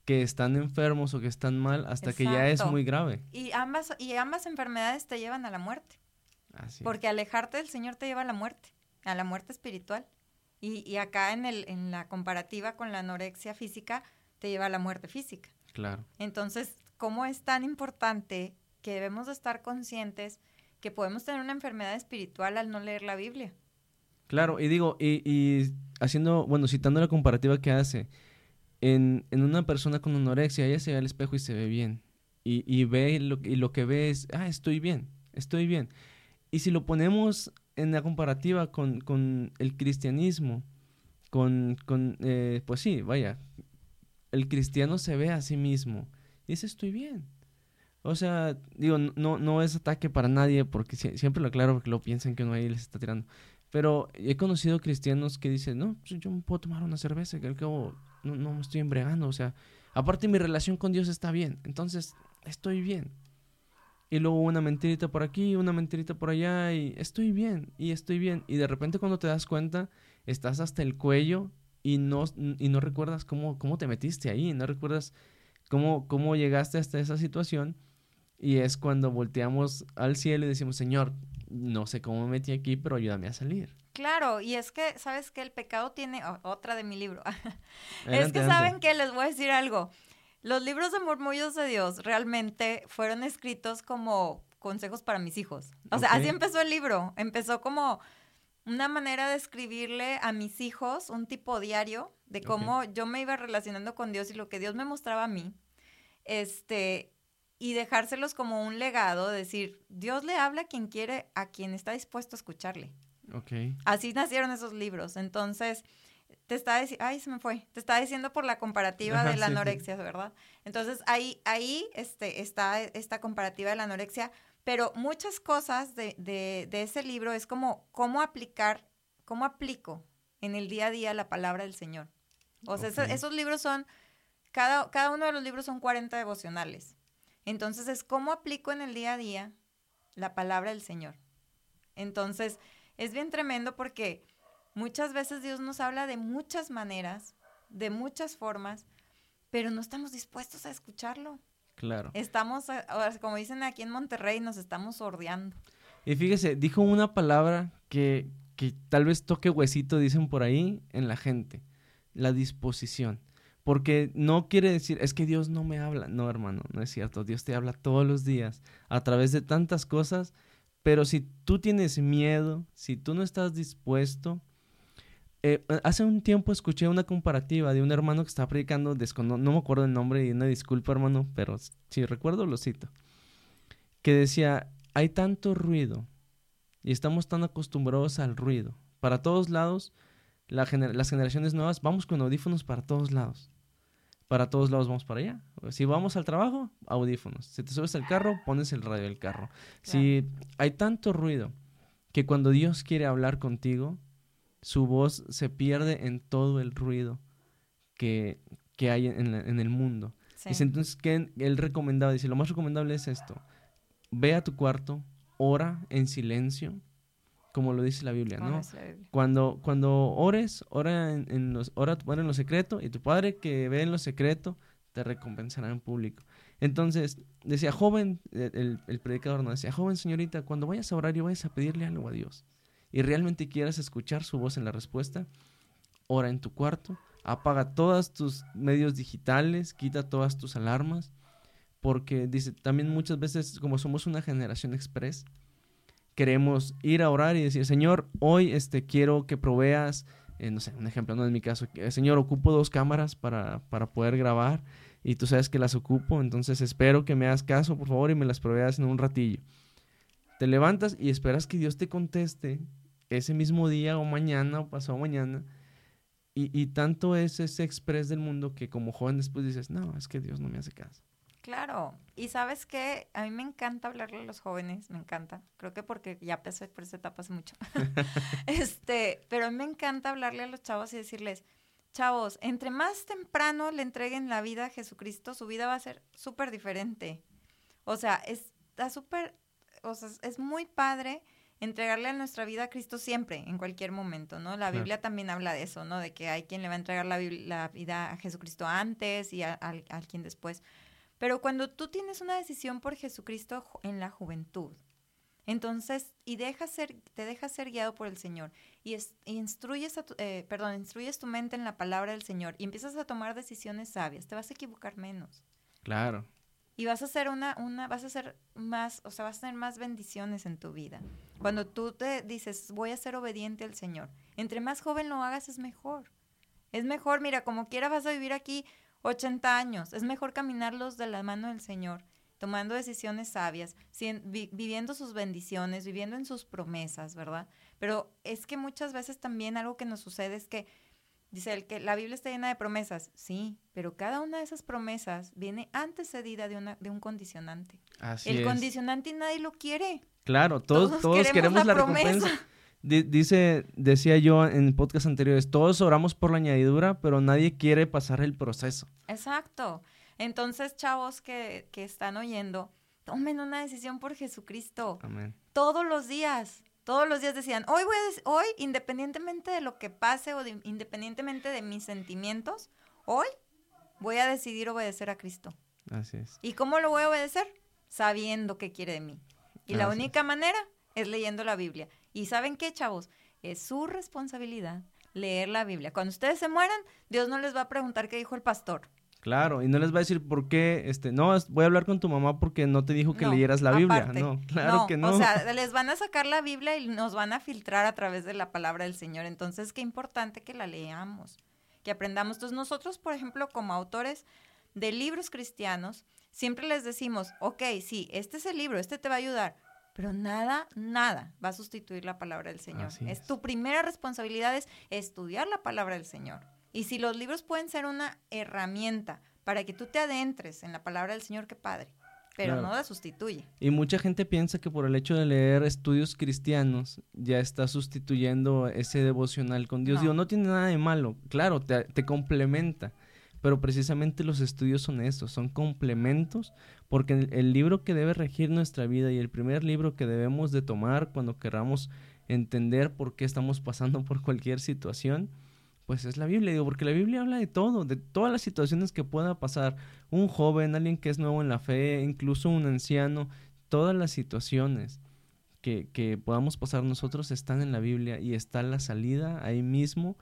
que están enfermos o que están mal hasta que ya es muy grave. Y ambas, y ambas enfermedades te llevan a la muerte. Porque alejarte del Señor te lleva a la muerte, a la muerte espiritual. Y, y acá en, el, en la comparativa con la anorexia física, te lleva a la muerte física. Claro. Entonces, ¿cómo es tan importante que debemos de estar conscientes que podemos tener una enfermedad espiritual al no leer la Biblia? Claro, y digo, y, y haciendo, bueno, citando la comparativa que hace, en, en, una persona con anorexia, ella se ve al espejo y se ve bien. Y, y ve lo, y lo que ve es, ah, estoy bien, estoy bien. Y si lo ponemos en la comparativa con, con el cristianismo, con, con eh, pues sí, vaya, el cristiano se ve a sí mismo y dice, estoy bien. O sea, digo, no, no es ataque para nadie, porque siempre lo aclaro porque lo piensan que no ahí les está tirando. Pero he conocido cristianos que dicen, no, pues yo me puedo tomar una cerveza, que al cabo no, no me estoy embriagando. O sea, aparte mi relación con Dios está bien, entonces estoy bien. Y luego una mentirita por aquí, una mentirita por allá, y estoy bien, y estoy bien. Y de repente cuando te das cuenta, estás hasta el cuello y no, y no recuerdas cómo, cómo te metiste ahí, no recuerdas cómo, cómo llegaste hasta esa situación y es cuando volteamos al cielo y decimos, Señor, no sé cómo me metí aquí, pero ayúdame a salir. Claro, y es que, ¿sabes que El pecado tiene, otra de mi libro, es que saben que les voy a decir algo. Los libros de murmullos de Dios realmente fueron escritos como consejos para mis hijos. O sea, así empezó el libro. Empezó como una manera de escribirle a mis hijos un tipo diario de cómo yo me iba relacionando con Dios y lo que Dios me mostraba a mí. Este, y dejárselos como un legado, decir, Dios le habla a quien quiere, a quien está dispuesto a escucharle. Okay. Así nacieron esos libros. Entonces, te está diciendo, ay, se me fue, te diciendo por la comparativa de la anorexia, ¿verdad? Entonces, ahí, ahí este, está esta comparativa de la anorexia, pero muchas cosas de, de, de ese libro es como cómo aplicar, cómo aplico en el día a día la palabra del Señor. O sea, esos, esos, libros son, cada, cada uno de los libros son 40 devocionales. Entonces es cómo aplico en el día a día la palabra del Señor. Entonces es bien tremendo porque muchas veces Dios nos habla de muchas maneras, de muchas formas, pero no estamos dispuestos a escucharlo. Claro. Estamos, como dicen aquí en Monterrey, nos estamos sordeando. Y fíjese, dijo una palabra que, que tal vez toque huesito, dicen por ahí, en la gente, la disposición. Porque no quiere decir, es que Dios no me habla. No, hermano, no es cierto. Dios te habla todos los días a través de tantas cosas. Pero si tú tienes miedo, si tú no estás dispuesto... Eh, hace un tiempo escuché una comparativa de un hermano que está predicando, no, no me acuerdo el nombre y una disculpa hermano, pero si recuerdo lo cito, que decía, hay tanto ruido y estamos tan acostumbrados al ruido. Para todos lados, las generaciones nuevas, vamos con audífonos para todos lados para todos lados vamos para allá. Si vamos al trabajo, audífonos. Si te subes al carro, pones el radio del carro. Si hay tanto ruido que cuando Dios quiere hablar contigo, su voz se pierde en todo el ruido que, que hay en, en, el mundo. Dice entonces que él recomendaba, dice, lo más recomendable es esto. Ve a tu cuarto, ora en silencio como lo dice la Biblia, ¿no? Cuando, cuando ores, ora en, los, ora, en lo secreto y tu Padre que ve en lo secreto te recompensará en público. Entonces, decía, joven, el, el, predicador no decía, joven señorita, cuando vayas a orar y vayas a pedirle algo a Dios y realmente quieras escuchar su voz en la respuesta, ora en tu cuarto, apaga todos tus medios digitales, quita todas tus alarmas, porque dice, también muchas veces como somos una generación express, queremos ir a orar y decir, Señor, hoy este, quiero que proveas, eh, no sé, un ejemplo, no en mi caso, Señor, ocupo dos cámaras para, para poder grabar y tú sabes que las ocupo, entonces espero que me hagas caso, por favor, y me las proveas en un ratillo. Te levantas y esperas que Dios te conteste ese mismo día o mañana o pasado mañana. Y, y tanto es ese express del mundo que como joven después dices, no, es que Dios no me hace caso. Claro, y sabes que a mí me encanta hablarle a los jóvenes, me encanta. Creo que porque ya pasé por esa etapa hace mucho. este, pero a mí me encanta hablarle a los chavos y decirles, chavos, entre más temprano le entreguen la vida a Jesucristo, su vida va a ser súper diferente. O sea, está súper, o sea, es muy padre entregarle a nuestra vida a Cristo siempre, en cualquier momento, ¿no? La Biblia también habla de eso, ¿no? De que hay quien le va a entregar la, vida a Jesucristo antes y a, a quien después. Pero cuando tú tienes una decisión por Jesucristo en la juventud, entonces, y dejas ser, te dejas ser guiado por el Señor y, instruyes, a tu, eh, perdón, instruyes tu mente en la palabra del Señor y empiezas a tomar decisiones sabias, te vas a equivocar menos. Claro. Y vas a hacer una, una, vas a hacer más, o sea, vas a tener más bendiciones en tu vida. Cuando tú te dices, voy a ser obediente al Señor, entre más joven lo hagas es mejor. Es mejor, mira, como quiera vas a vivir aquí 80 años, es mejor caminarlos de la mano del Señor, tomando decisiones sabias, viviendo sus bendiciones, viviendo en sus promesas, ¿verdad? Pero es que muchas veces también algo que nos sucede es que Dice el que la Biblia está llena de promesas. Sí, pero cada una de esas promesas viene antecedida de, una, de un condicionante. Así el condicionante nadie lo quiere. Claro, todos, todos, queremos, la, recompensa. dice, decía yo en podcast anteriores, todos oramos por la añadidura, pero nadie quiere pasar el proceso. Exacto. Entonces, chavos que, que están oyendo, tomen una decisión por Jesucristo. Amén. Todos los días. Todos los días decían, hoy voy a hoy, independientemente de lo que pase o independientemente de mis sentimientos, hoy voy a decidir obedecer a Cristo. Así es. ¿Y cómo lo voy a obedecer? Sabiendo qué quiere de mí. Y la única manera es leyendo la Biblia. ¿Y saben qué, chavos? Es su responsabilidad leer la Biblia. Cuando ustedes se mueran, Dios no les va a preguntar qué dijo el pastor. Claro, y no les va a decir por qué, este, no, voy a hablar con tu mamá porque no te dijo que leyeras la Biblia. No, claro que no. O sea, les van a sacar la Biblia y nos van a filtrar a través de la palabra del Señor. Entonces, qué importante que la leamos, que aprendamos. Entonces, nosotros, por ejemplo, como autores de libros cristianos, siempre les decimos, ok, sí, este es el libro, este te va a ayudar, pero nada, nada va a sustituir la palabra del Señor. es tu primera responsabilidad es estudiar la palabra del Señor. Y si los libros pueden ser una herramienta para que tú te adentres en la palabra del Señor, qué padre. Pero no la sustituye. Y mucha gente piensa que por el hecho de leer estudios cristianos ya está sustituyendo ese devocional con Dios. No. Digo, no tiene nada de malo. Claro, te, te complementa. Pero precisamente los estudios son eso, son complementos, porque el, el, libro que debe regir nuestra vida y el primer libro que debemos de tomar cuando queramos entender por qué estamos pasando por cualquier situación, pues es la Biblia, digo, porque la Biblia habla de todo, de todas las situaciones que pueda pasar un joven, alguien que es nuevo en la fe, incluso un anciano, todas las situaciones que, que podamos pasar nosotros están en la Biblia y está la salida ahí mismo.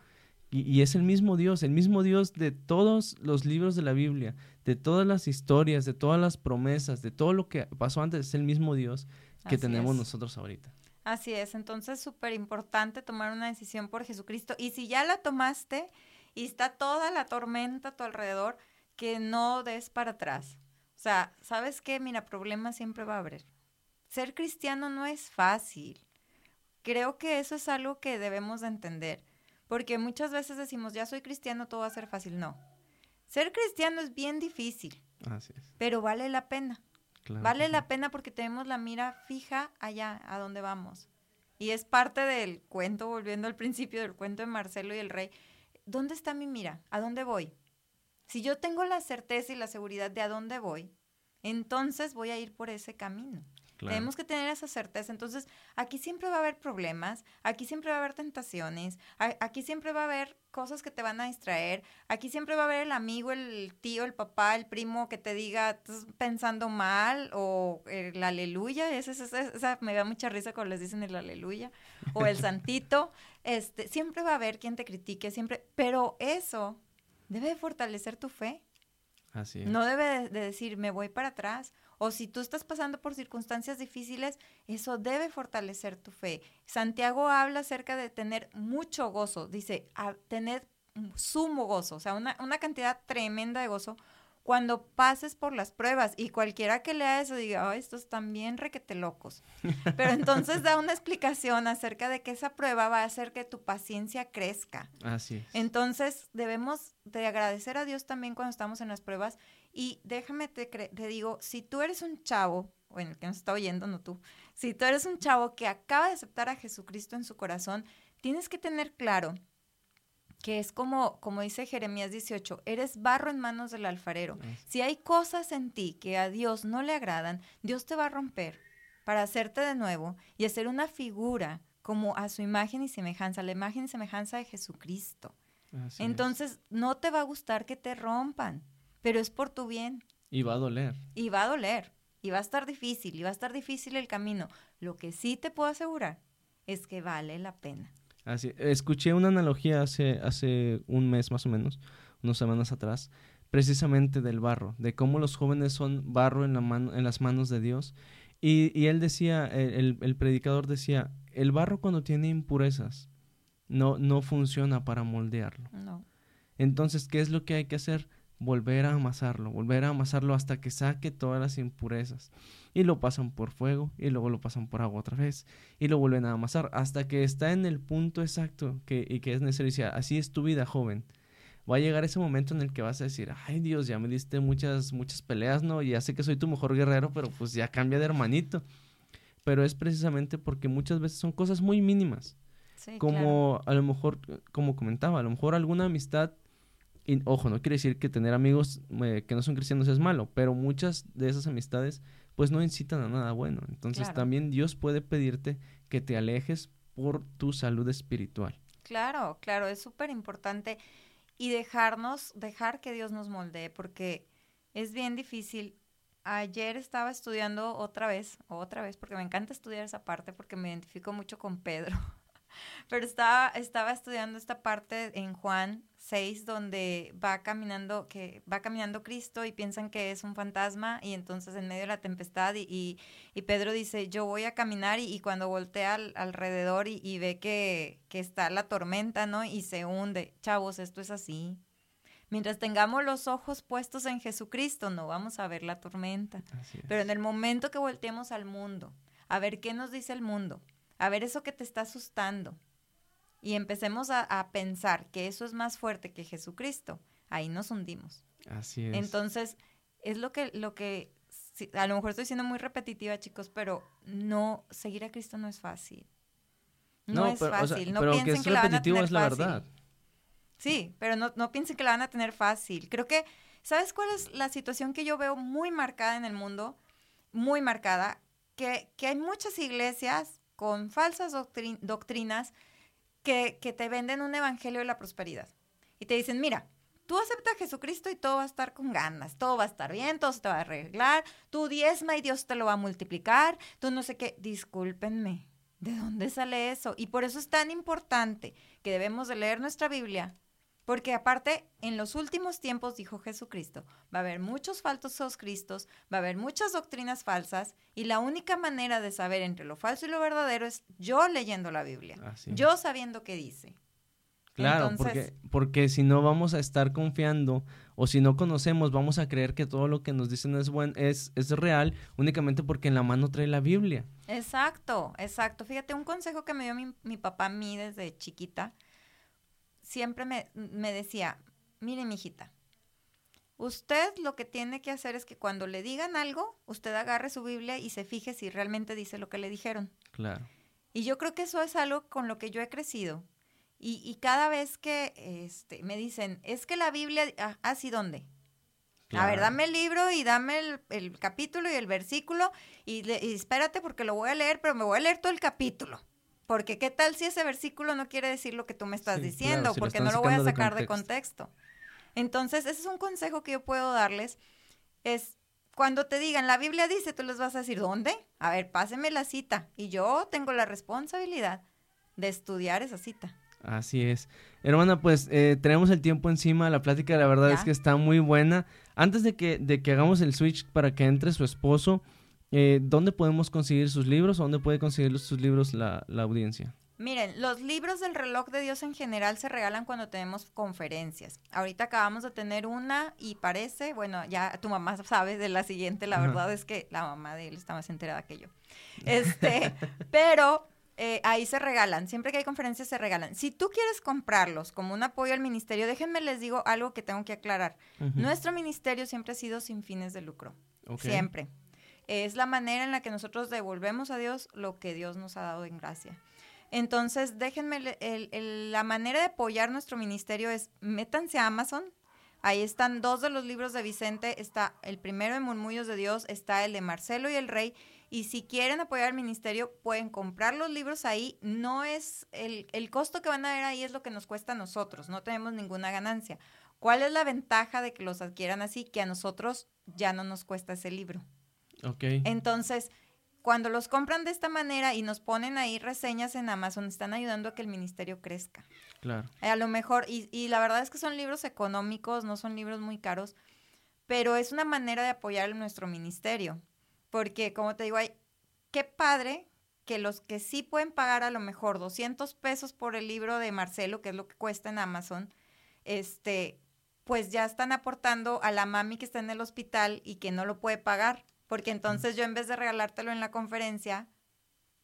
Y, y, es el mismo Dios, el mismo Dios de todos los libros de la Biblia, de todas las historias, de todas las promesas, de todo lo que pasó antes, es el mismo Dios que tenemos nosotros ahorita. Así es, entonces súper importante tomar una decisión por Jesucristo. Y si ya la tomaste y está toda la tormenta a tu alrededor, que no des para atrás. O sea, ¿sabes qué? Mira, problemas siempre va a haber. Ser cristiano no es fácil. Creo que eso es algo que debemos de entender. Porque muchas veces decimos, ya soy cristiano, todo va a ser fácil. No. Ser cristiano es bien difícil. Así es. Pero vale la pena vale la pena porque tenemos la mira fija allá, a donde vamos. Y es parte del cuento, volviendo al principio del cuento de Marcelo y el rey. ¿Dónde está mi mira? ¿A dónde voy? Si yo tengo la certeza y la seguridad de a dónde voy, entonces voy a ir por ese camino. Tenemos que tener esa certeza. Entonces, aquí siempre va a haber problemas, aquí siempre va a haber tentaciones, aquí siempre va a haber cosas que te van a distraer, aquí siempre va a haber el amigo, el tío, el papá, el primo que te diga, estás pensando mal, o el aleluya, esa, esa, me da mucha risa cuando les dicen el aleluya, o el santito, este, siempre va a haber quien te critique, siempre, pero eso debe fortalecer tu fe. Así No debe de decir, me voy para atrás o si tú estás pasando por circunstancias difíciles, eso debe fortalecer tu fe. Santiago habla acerca de tener mucho gozo, dice, a tener sumo gozo, o sea, una, una cantidad tremenda de gozo cuando pases por las pruebas y cualquiera que lea eso diga, oh, estos bien requete locos. Pero entonces da una explicación acerca de que esa prueba va a hacer que tu paciencia crezca. Así es. Entonces debemos de agradecer a Dios también cuando estamos en las pruebas y déjame te, te digo, si tú eres un chavo, bueno, el que nos está oyendo, no tú, si tú eres un chavo que acaba de aceptar a Jesucristo en su corazón, tienes que tener claro que es como, como dice Jeremías 18, eres barro en manos del alfarero. Si hay cosas en ti que a Dios no le agradan, Dios te va a romper para hacerte de nuevo y hacer una figura como a su imagen y semejanza, la imagen y semejanza de Jesucristo. Entonces, no te va a gustar que te rompan, pero es por tu bien. Y va a doler. Y va a doler. Y va a estar difícil, y va a estar difícil el camino. Lo que sí te puedo asegurar es que vale la pena. Así, escuché una analogía hace, hace un mes más o menos, unas semanas atrás, precisamente del barro, de cómo los jóvenes son barro en, la mano, en las manos de Dios. Y, y él decía, el, el, predicador decía, el barro cuando tiene impurezas no, no funciona para moldearlo. No. Entonces, ¿qué es lo que hay que hacer? Volver a amasarlo, volver a amasarlo hasta que saque todas las impurezas. Y lo pasan por fuego y luego lo pasan por agua otra vez y lo vuelven a amasar hasta que está en el punto exacto que, y que es necesario. Así es tu vida, joven va a llegar ese momento en el que vas a decir, ay Dios, ya me diste muchas, muchas peleas, ¿no? Ya sé que soy tu mejor guerrero, pero pues ya cambia de hermanito. Pero es precisamente porque muchas veces son cosas muy mínimas. como a lo mejor, como comentaba, a lo mejor alguna amistad, y, ojo, no quiere decir que tener amigos eh, que no son cristianos es malo, pero muchas de esas amistades pues no incitan a nada bueno. Entonces también Dios puede pedirte que te alejes por tu salud espiritual. Claro, claro, es súper importante y dejarnos, dejar que Dios nos moldee, porque es bien difícil. Ayer estaba estudiando otra vez, otra vez, porque me encanta estudiar esa parte, porque me identifico mucho con Pedro. Pero estaba, estaba estudiando esta parte en Juan 6 donde va caminando, que va caminando Cristo y piensan que es un fantasma y entonces en medio de la tempestad y, y, Pedro dice, yo voy a caminar y, cuando voltea al, alrededor y, ve que, que está la tormenta, ¿no? Y se hunde. Chavos, esto es así. Mientras tengamos los ojos puestos en Jesucristo, no vamos a ver la tormenta. Pero en el momento que volteemos al mundo, a ver qué nos dice el mundo, a ver eso que te está asustando y empecemos a, pensar que eso es más fuerte que Jesucristo, ahí nos hundimos. Así es. Entonces, es lo que, lo que, a lo mejor estoy siendo muy repetitiva, chicos, pero no, seguir a Cristo no es fácil. No, es fácil. no piensen que, la van a tener es la verdad. Sí, pero no, no piensen que la van a tener fácil. Creo que, ¿sabes cuál es la situación que yo veo muy marcada en el mundo? Muy marcada. Que, que hay muchas iglesias con falsas doctrinas que, te venden un evangelio de la prosperidad. Y te dicen, mira, tú aceptas a Jesucristo y todo va a estar con ganas, todo va a estar bien, todo se te va a arreglar, tú diezma y Dios te lo va a multiplicar, tú no sé qué, discúlpenme, ¿de dónde sale eso? Y por eso es tan importante que debemos de leer nuestra Biblia, porque aparte, en los últimos tiempos, dijo Jesucristo, va a haber muchos falsos cristos, va a haber muchas doctrinas falsas, y la única manera de saber entre lo falso y lo verdadero es yo leyendo la Biblia, yo sabiendo qué dice. Claro, porque, porque si no vamos a estar confiando o si no conocemos, vamos a creer que todo lo que nos dicen es, buen, es, es real únicamente porque en la mano trae la Biblia. Exacto, exacto. Fíjate, un consejo que me dio mi, mi papá a mí desde chiquita, siempre me, me decía, mire, mijita, usted lo que tiene que hacer es que cuando le digan algo, usted agarre su Biblia y se fije si realmente dice lo que le dijeron. Claro. Y yo creo que eso es algo con lo que yo he crecido. Y, y cada vez que este, me dicen, es que la Biblia, ah, ¿así ah, dónde? A ver, dame el libro y dame el, capítulo y el versículo y, y, espérate porque lo voy a leer, pero me voy a leer todo el capítulo. Porque qué tal si ese versículo no quiere decir lo que tú me estás diciendo, porque no lo voy a sacar de contexto. Entonces, ese es un consejo que yo puedo darles. Es cuando te digan, la Biblia dice, tú les vas a decir, ¿dónde? A ver, páseme la cita. Y yo tengo la responsabilidad de estudiar esa cita. Así es. Hermana, pues eh, tenemos el tiempo encima, la plática la verdad es que está muy buena. Antes de que, de que hagamos el switch para que entre su esposo, eh, ¿Dónde podemos conseguir sus libros o dónde puede conseguir sus libros la, audiencia? Miren, los libros del reloj de Dios en general se regalan cuando tenemos conferencias. Ahorita acabamos de tener una y parece, bueno, ya tu mamá sabe de la siguiente, la verdad es que la mamá de él está más enterada que yo. Este, pero eh, ahí se regalan, siempre que hay conferencias se regalan. Si tú quieres comprarlos como un apoyo al ministerio, déjenme les digo algo que tengo que aclarar. Nuestro ministerio siempre ha sido sin fines de lucro. Siempre es la manera en la que nosotros devolvemos a Dios lo que Dios nos ha dado en gracia. Entonces, déjenme, la manera de apoyar nuestro ministerio es, métanse a Amazon, ahí están dos de los libros de Vicente, está el primero de Murmullos de Dios, está el de Marcelo y el Rey, y si quieren apoyar al ministerio, pueden comprar los libros ahí, no es, el, el costo que van a ver ahí es lo que nos cuesta a nosotros, no tenemos ninguna ganancia. ¿Cuál es la ventaja de que los adquieran así? Que a nosotros ya no nos cuesta ese libro. Ok. Entonces, cuando los compran de esta manera y nos ponen ahí reseñas en Amazon, están ayudando a que el ministerio crezca. Claro. A lo mejor, y, y la verdad es que son libros económicos, no son libros muy caros, pero es una manera de apoyar nuestro ministerio. Porque, como te digo, hay, qué padre que los que sí pueden pagar a lo mejor 200 pesos por el libro de Marcelo, que es lo que cuesta en Amazon, este, pues ya están aportando a la mami que está en el hospital y que no lo puede pagar. Porque entonces yo en vez de regalártelo en la conferencia,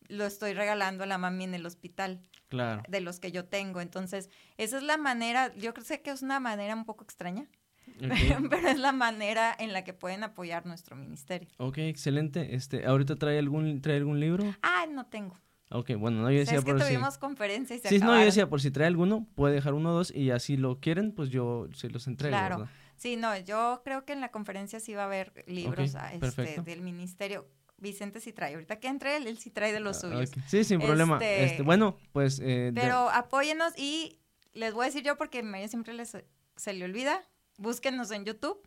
lo estoy regalando a la mami en el hospital. Claro. De los que yo tengo. Entonces, esa es la manera, yo creo que es una manera un poco extraña, pero es la manera en la que pueden apoyar nuestro ministerio. Ok, excelente. Este, ¿Ahorita trae algún, trae algún libro? Ah, no tengo. Ok, bueno, no, yo decía es que por tuvimos si... conferencia y se Sí, no, yo acabaron. decía, por si trae alguno, puede dejar uno o dos y así lo quieren, pues yo se los entrego, Claro. ¿verdad? Sí, no, yo creo que en la conferencia sí va a haber libros ah, este, del ministerio. Vicente sí trae. Ahorita que entre él, él sí trae de los Ah, suyos. Sí, sin problema. Este- Este, bueno, pues... eh, de- Pero apóyenos y les voy a decir yo porque a ella siempre les, se le olvida. Búsquenos en YouTube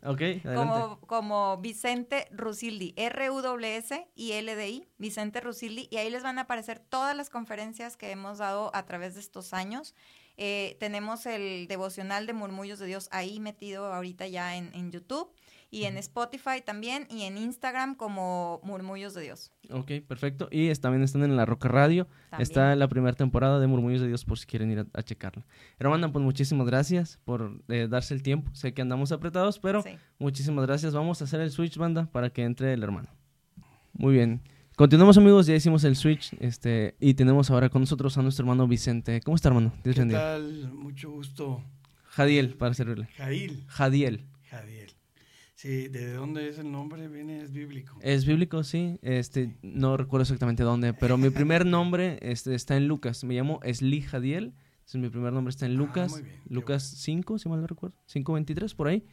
como, como Vicente Rusildi, R-U-S-I-L-D-I, Vicente Rusildi, y ahí les van a aparecer todas las conferencias que hemos dado a través de estos años. Eh, tenemos el devocional de Murmullos de Dios ahí metido ahorita ya en, en YouTube y en Spotify también y en Instagram como Murmullos de Dios. Ok, perfecto. Y es- también están en La Roca Radio. También. Está la primera temporada de Murmullos de Dios por si quieren ir a, a checarla. Hermana, pues muchísimas gracias por eh, darse el tiempo. Sé que andamos apretados, pero Sí. muchísimas gracias. Vamos a hacer el switch, banda, para que entre el hermano. Muy bien. Continuamos, amigos. Ya hicimos el switch este, y tenemos ahora con nosotros a nuestro hermano Vicente. ¿Cómo está, hermano? Dios ¿Qué tal? Mucho gusto. Jadiel, para servirle. Jail, Jadiel. Jadiel. Sí, ¿de dónde es el nombre? Viene, es bíblico. Es bíblico, sí. Este, no recuerdo exactamente dónde, pero mi primer nombre este, está en Lucas. Me llamo Esli Jadiel. Entonces, mi primer nombre está en Ah, Lucas. muy bien, qué Lucas 5, si mal no recuerdo. 5.23, por ahí.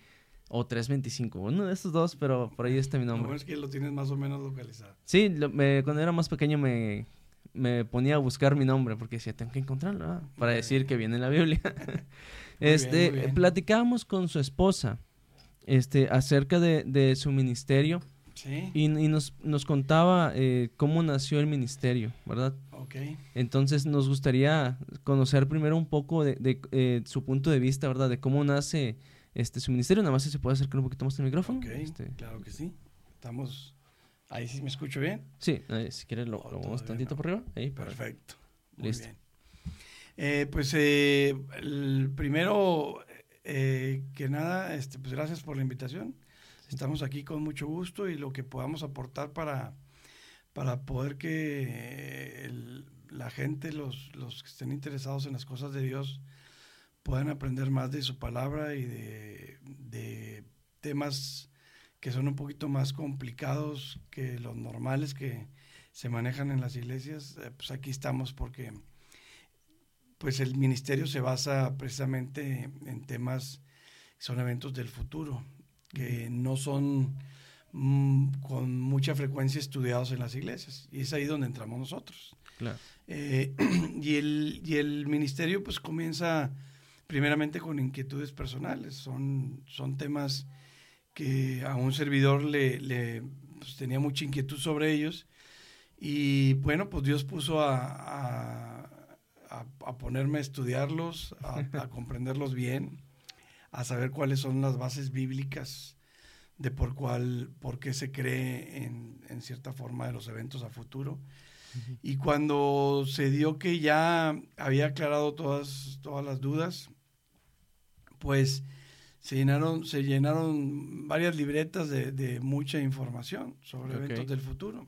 O 3.25. Uno de estos dos, pero por ahí está mi Lo nombre. bueno es que lo tienes más o menos localizado. Sí, lo- me- cuando era más pequeño me, me ponía a buscar mi nombre porque decía, tengo que encontrarlo ah, para Muy decir bien. que viene en la Biblia. Este, bien, muy bien. platicábamos con su esposa este, acerca de, de su ministerio Sí, y, y nos, nos contaba eh, cómo nació el ministerio, ¿verdad? ok. Entonces nos gustaría conocer primero un poco de, de, eh, su punto de vista, ¿verdad? De cómo nace este su ministerio. Nada más si se puede acercar un poquito más el micrófono. Ok, Este, claro que sí. Estamos... Ahí sí me escucho bien. sí, si quieres lo, Oh, lo vamos tantito no. por arriba. Ahí, Perfecto. Muy Listo. bien. Eh, pues eh, el primero eh, que nada, este, pues gracias por la invitación. Estamos aquí con mucho gusto y lo que podamos aportar para, para poder que el- la gente, los, los que estén interesados en las cosas de Dios, puedan aprender más de su palabra y de, de temas que son un poquito más complicados que los normales que se manejan en las iglesias, eh, pues aquí estamos porque pues el ministerio se basa precisamente en temas, son eventos del futuro, que no son mm, con mucha frecuencia estudiados en las iglesias. Y es ahí donde entramos nosotros. Claro. Eh, y, el, y el ministerio pues comienza primeramente con inquietudes personales. Son, son temas que a un servidor le, le, pues, tenía mucha inquietud sobre ellos. Y bueno, pues Dios puso a, a, a- a ponerme a estudiarlos, a, a comprenderlos bien, a saber cuáles son las bases bíblicas de por cuál, por qué se cree en, en cierta forma de los eventos a futuro. Y cuando se dio que ya había aclarado todas, todas las dudas, pues se llenaron, se llenaron varias libretas de, de mucha información sobre eventos del futuro.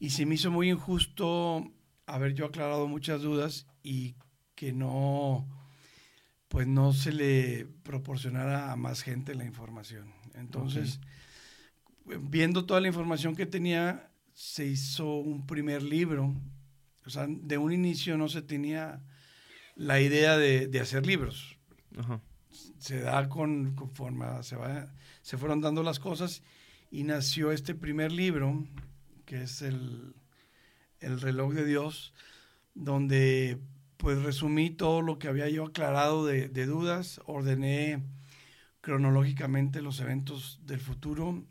Y se me hizo muy injusto haber yo aclarado muchas dudas y que no, pues no se le proporcionara a más gente la información. Entonces, viendo toda la información que tenía, se hizo un primer libro. O sea, de un inicio no se tenía la idea de, de hacer libros. Se da con, conforme se, va, se fueron dando las cosas y nació este primer libro, que es el, el reloj de Dios, donde pues resumí todo lo que había yo aclarado de, de dudas, ordené cronológicamente los eventos del futuro,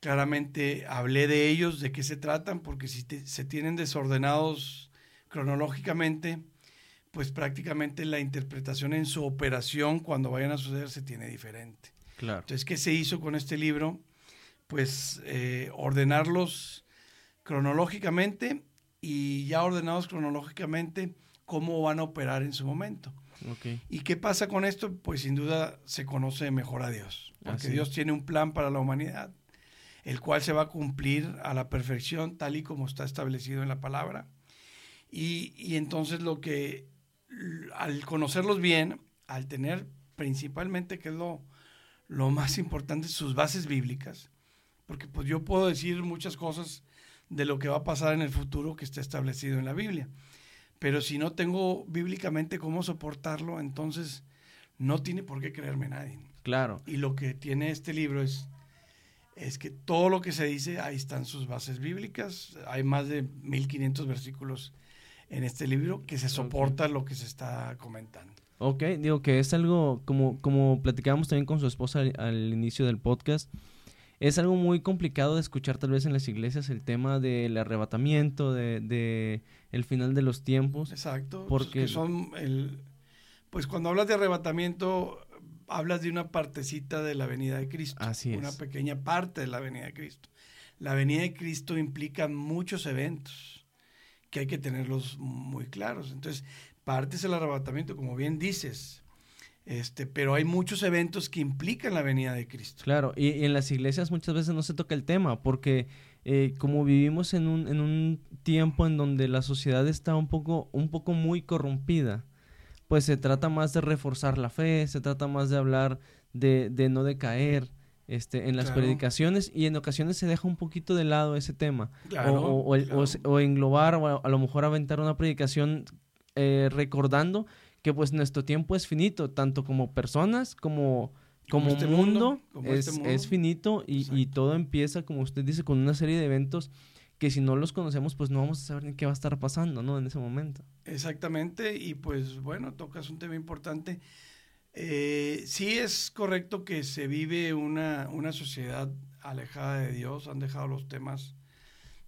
claramente hablé de ellos, de qué se tratan, porque si se tienen desordenados cronológicamente, pues prácticamente la interpretación en su operación cuando vayan a suceder se tiene diferente. Claro. Entonces, ¿qué se hizo con este libro? Pues eh, ordenarlos cronológicamente y ya ordenados cronológicamente, cómo van a operar en su momento. Okay. ¿Y qué pasa con esto? Pues sin duda se conoce mejor a Dios, porque Dios tiene un plan para la humanidad, el cual se va a cumplir a la perfección tal y como está establecido en la palabra. Y, y entonces lo que, al conocerlos bien, al tener principalmente, que es lo, lo más importante, sus bases bíblicas, porque pues yo puedo decir muchas cosas de lo que va a pasar en el futuro que está establecido en la Biblia. Pero si no tengo bíblicamente cómo soportarlo, entonces no tiene por qué creerme nadie. Claro. Y lo que tiene este libro es, es que todo lo que se dice, ahí están sus bases bíblicas. Hay más de 1500 versículos en este libro que se soporta lo que se está comentando. Ok, digo que es algo como, como platicábamos también con su esposa al inicio del podcast es algo muy complicado de escuchar tal vez en las iglesias el tema del arrebatamiento, de, de el final de los tiempos. Exacto. Porque son el, pues cuando hablas de arrebatamiento hablas de una partecita de la venida de Cristo. Así es. Una pequeña parte de la venida de Cristo. La venida de Cristo implica muchos eventos que hay que tenerlos muy claros. Entonces, parte es el arrebatamiento, como bien dices, este, pero hay muchos eventos que implican la venida de Cristo. Claro, y, en las iglesias muchas veces no se toca el tema, porque eh, como vivimos en un, en un tiempo en donde la sociedad está un poco, un poco muy corrompida, pues se trata más de reforzar la fe, se trata más de hablar de, de no decaer, este, en las predicaciones y en ocasiones se deja un poquito de lado ese tema. o, o, englobar o a, lo mejor aventar una predicación eh, recordando que pues nuestro tiempo es finito, tanto como personas como, como, este mundo, es, este es, finito y, y, todo empieza, como usted dice, con una serie de eventos que si no los conocemos, pues no vamos a saber ni qué va a estar pasando, ¿no? En ese momento. Exactamente, y pues bueno, tocas un tema importante. Eh, sí es correcto que se vive una, una sociedad alejada de Dios, han dejado los temas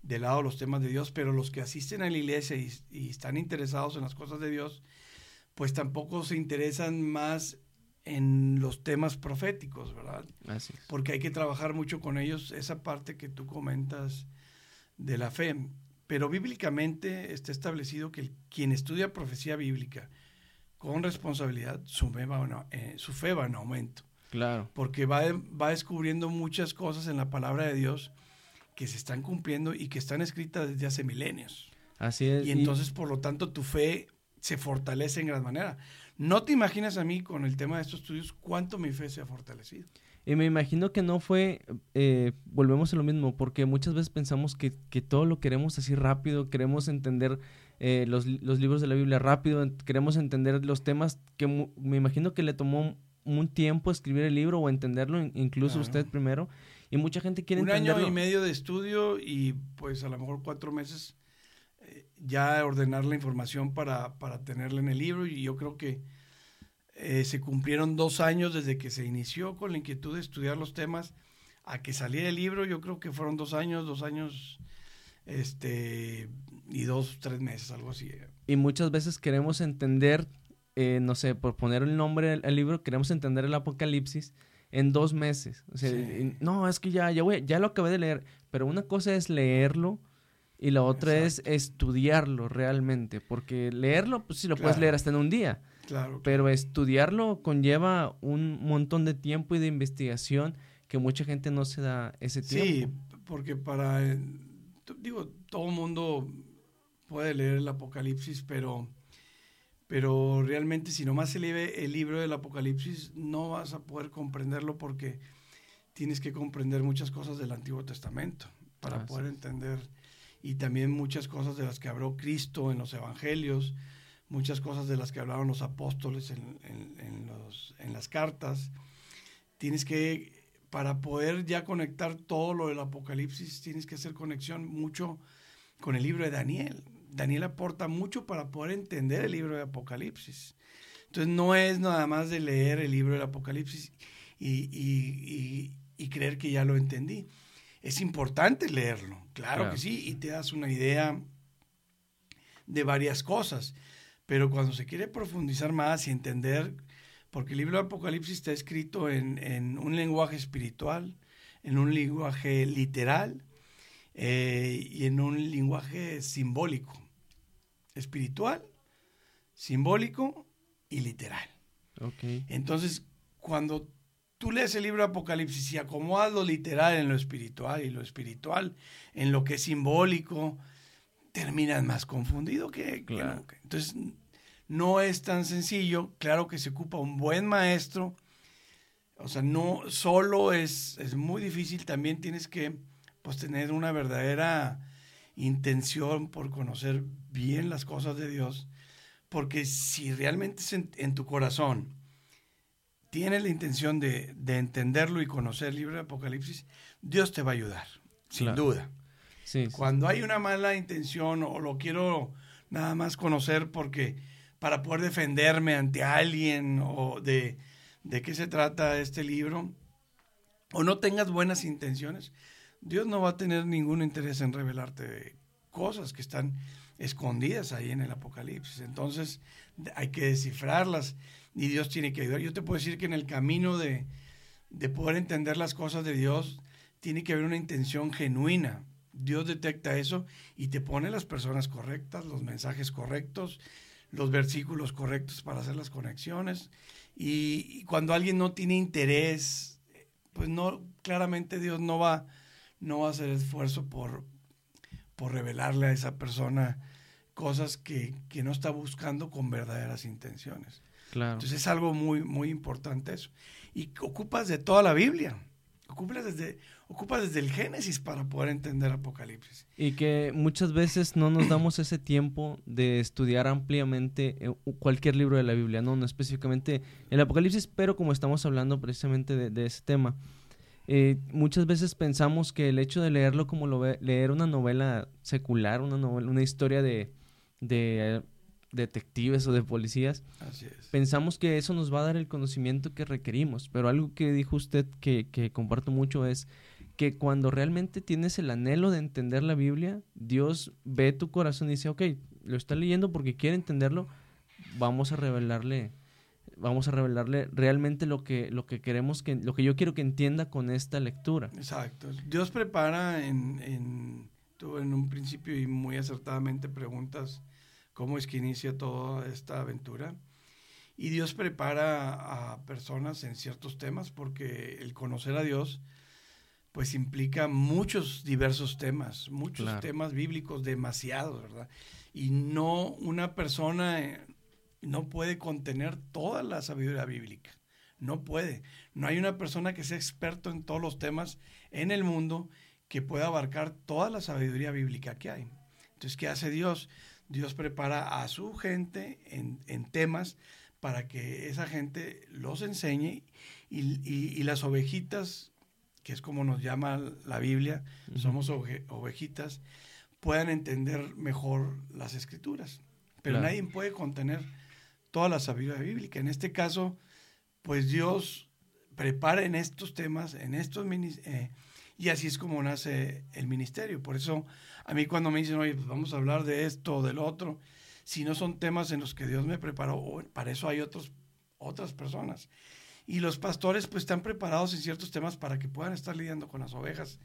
de lado, los temas de Dios, pero los que asisten a la iglesia y, y están interesados en las cosas de Dios, pues tampoco se interesan más en los temas proféticos, ¿verdad? Así Porque hay que trabajar mucho con ellos, esa parte que tú comentas de la fe. Pero bíblicamente está establecido que quien estudia profecía bíblica con responsabilidad, su fe va, eh, su fe va en aumento. Claro. Porque va, va descubriendo muchas cosas en la palabra de Dios que se están cumpliendo y que están escritas desde hace milenios. Así es. Y entonces, por lo tanto, tu fe se fortalece en gran manera. No te imaginas a mí con el tema de estos estudios cuánto mi fe se ha fortalecido. Y me imagino que no fue, eh, volvemos a lo mismo, porque muchas veces pensamos que, que todo lo queremos así rápido, queremos entender eh, los, los, libros de la Biblia rápido, queremos entender los temas que me imagino que le tomó un tiempo escribir el libro o entenderlo, incluso usted primero, y mucha gente quiere un entenderlo. Un año y medio de estudio y pues a lo mejor cuatro meses ya ordenar la información para, para tenerla en el libro y yo creo que eh, se cumplieron dos años desde que se inició con la inquietud de estudiar los temas a que saliera el libro, yo creo que fueron dos años, dos años este y dos, tres meses, algo así. Y muchas veces queremos entender, eh, no sé, por poner el nombre al libro, queremos entender el Apocalipsis en dos meses. O sea, no, es que ya, ya, voy, ya lo acabé de leer, pero una cosa es leerlo y la otra es estudiarlo realmente, porque leerlo, pues sí lo puedes leer hasta en un día. Claro, Pero estudiarlo conlleva un montón de tiempo y de investigación que mucha gente no se da ese tiempo. Sí, porque para, eh, digo, todo el mundo puede leer el Apocalipsis, pero, pero realmente si nomás se lee el libro del Apocalipsis, no vas a poder comprenderlo porque tienes que comprender muchas cosas del Antiguo Testamento para poder entender y también muchas cosas de las que habló Cristo en los evangelios, muchas cosas de las que hablaron los apóstoles en, en, las cartas. Tienes que, para poder ya conectar todo lo del Apocalipsis, tienes que hacer conexión mucho con el libro de Daniel. Daniel aporta mucho para poder entender el libro de Apocalipsis. Entonces no es nada más de leer el libro del Apocalipsis y, y creer que ya lo entendí es importante leerlo, claro, Claro. que sí, y te das una idea de varias cosas. Pero cuando se quiere profundizar más y entender, porque el libro de Apocalipsis está escrito en, en un lenguaje espiritual, en un lenguaje literal eh, y en un lenguaje simbólico. Espiritual, simbólico y literal. Ok. Entonces, cuando tú lees el libro de Apocalipsis y acomodas lo literal en lo espiritual y lo espiritual en lo que es simbólico, terminas más confundido que, que Claro. nunca. Entonces, no es tan sencillo. Claro que se ocupa un buen maestro. O sea, no solo es, es muy difícil, también tienes que pues, tener una verdadera intención por conocer bien las cosas de Dios. Porque si realmente en, en tu corazón tienes la intención de, de entenderlo y conocer el libro de Apocalipsis, Dios te va a ayudar, sin Claro. duda. Sí, sí. Cuando hay una mala intención o lo quiero nada más conocer porque para poder defenderme ante alguien o de, de qué se trata este libro, o no tengas buenas intenciones, Dios no va a tener ningún interés en revelarte cosas que están escondidas ahí en el Apocalipsis. Entonces hay que descifrarlas y Dios tiene que ayudar. Yo te puedo decir que en el camino de, de poder entender las cosas de Dios, tiene que haber una intención genuina. Dios detecta eso y te pone las personas correctas, los mensajes correctos, los versículos correctos para hacer las conexiones. Y cuando alguien no tiene interés, pues no, claramente Dios no va, no va a hacer esfuerzo por, por revelarle a esa persona cosas que, que no está buscando con verdaderas intenciones. Claro. Entonces es algo muy, muy importante eso. Y ocupas de toda la Biblia. Ocupas desde, ocupas desde el Génesis para poder entender Apocalipsis. Y que muchas veces no nos damos ese tiempo de estudiar ampliamente eh, cualquier libro de la Biblia, no, no específicamente el Apocalipsis, pero como estamos hablando precisamente de, de ese tema, eh, muchas veces pensamos que el hecho de leerlo como lo ve- leer una novela secular, una novela, una historia de, de detectives o de policías, Así es. pensamos que eso nos va a dar el conocimiento que requerimos, pero algo que dijo usted que, que comparto mucho es que cuando realmente tienes el anhelo de entender la Biblia, Dios ve tu corazón y dice, ok, lo está leyendo porque quiere entenderlo, vamos a revelarle, vamos a revelarle realmente lo que, lo que queremos que, lo que yo quiero que entienda con esta lectura. Exacto. Dios prepara en, en, tú en un principio y muy acertadamente preguntas cómo es que inicia toda esta aventura. Y Dios prepara a personas en ciertos temas porque el conocer a Dios pues implica muchos diversos temas, muchos Claro. temas bíblicos, demasiados, ¿verdad? Y no una persona eh, no puede contener toda la sabiduría bíblica. No puede. No hay una persona que sea experto en todos los temas en el mundo que pueda abarcar toda la sabiduría bíblica que hay. Entonces, ¿qué hace Dios? Dios prepara a su gente en, en temas para que esa gente los enseñe y, y- y las ovejitas, que es como nos llama la Biblia, somos oje- ovejitas, puedan entender mejor las escrituras. Pero Claro. nadie puede contener toda la sabiduría bíblica. En este caso, pues Dios prepara en estos temas, en estos eh, y así es como nace el ministerio. Por eso a mí cuando me dicen, oye, pues vamos a hablar de esto o del otro, si no son temas en los que Dios me preparó, para eso hay otros, otras personas. Y los pastores pues están preparados en ciertos temas para que puedan estar lidiando con las ovejas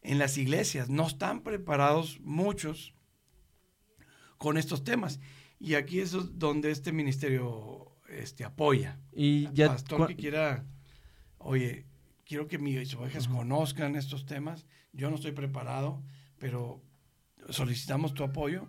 en las iglesias. No están preparados muchos con estos temas. Y aquí es donde este ministerio este, apoya. Y Al ya pastor que quiera, oye, quiero que mis ovejas conozcan estos temas. Yo no estoy preparado, pero solicitamos tu apoyo.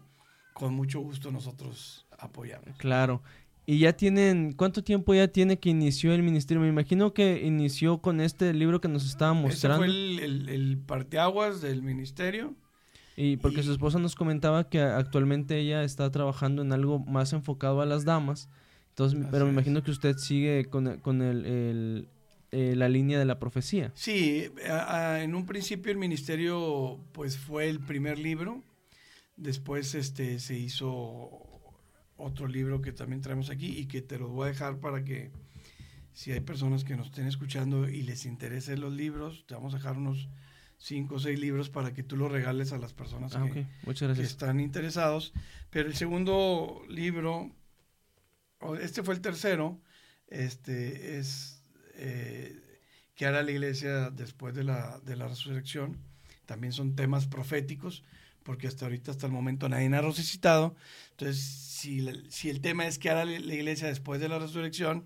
Con mucho gusto nosotros apoyamos. Claro. Y ya tienen, ¿cuánto tiempo ya tiene que inició el ministerio? Me imagino que inició con este libro que nos estaba Ese mostrando. fue el, el, el parteaguas del ministerio. Y porque y- su esposa nos comentaba que actualmente ella está trabajando en algo más enfocado a las damas. Entonces, Así pero me es. imagino que usted sigue con, con el, el- eh, la línea de la profecía. Sí, a- a- en un principio el ministerio pues fue el primer libro. Después este se hizo otro libro que también traemos aquí y que te los voy a dejar para que si hay personas que nos estén escuchando y les interesen los libros, te vamos a dejar unos cinco o seis libros para que tú los regales a las personas Ah, que, ok. Muchas que están interesados. Pero el segundo libro, este fue el tercero, este es eh, ¿Qué hará la iglesia después de la, de la resurrección? También son temas proféticos, porque hasta ahorita, hasta el momento, nadie ha resucitado. Entonces, si, la- si el tema es ¿qué hará la iglesia después de la resurrección?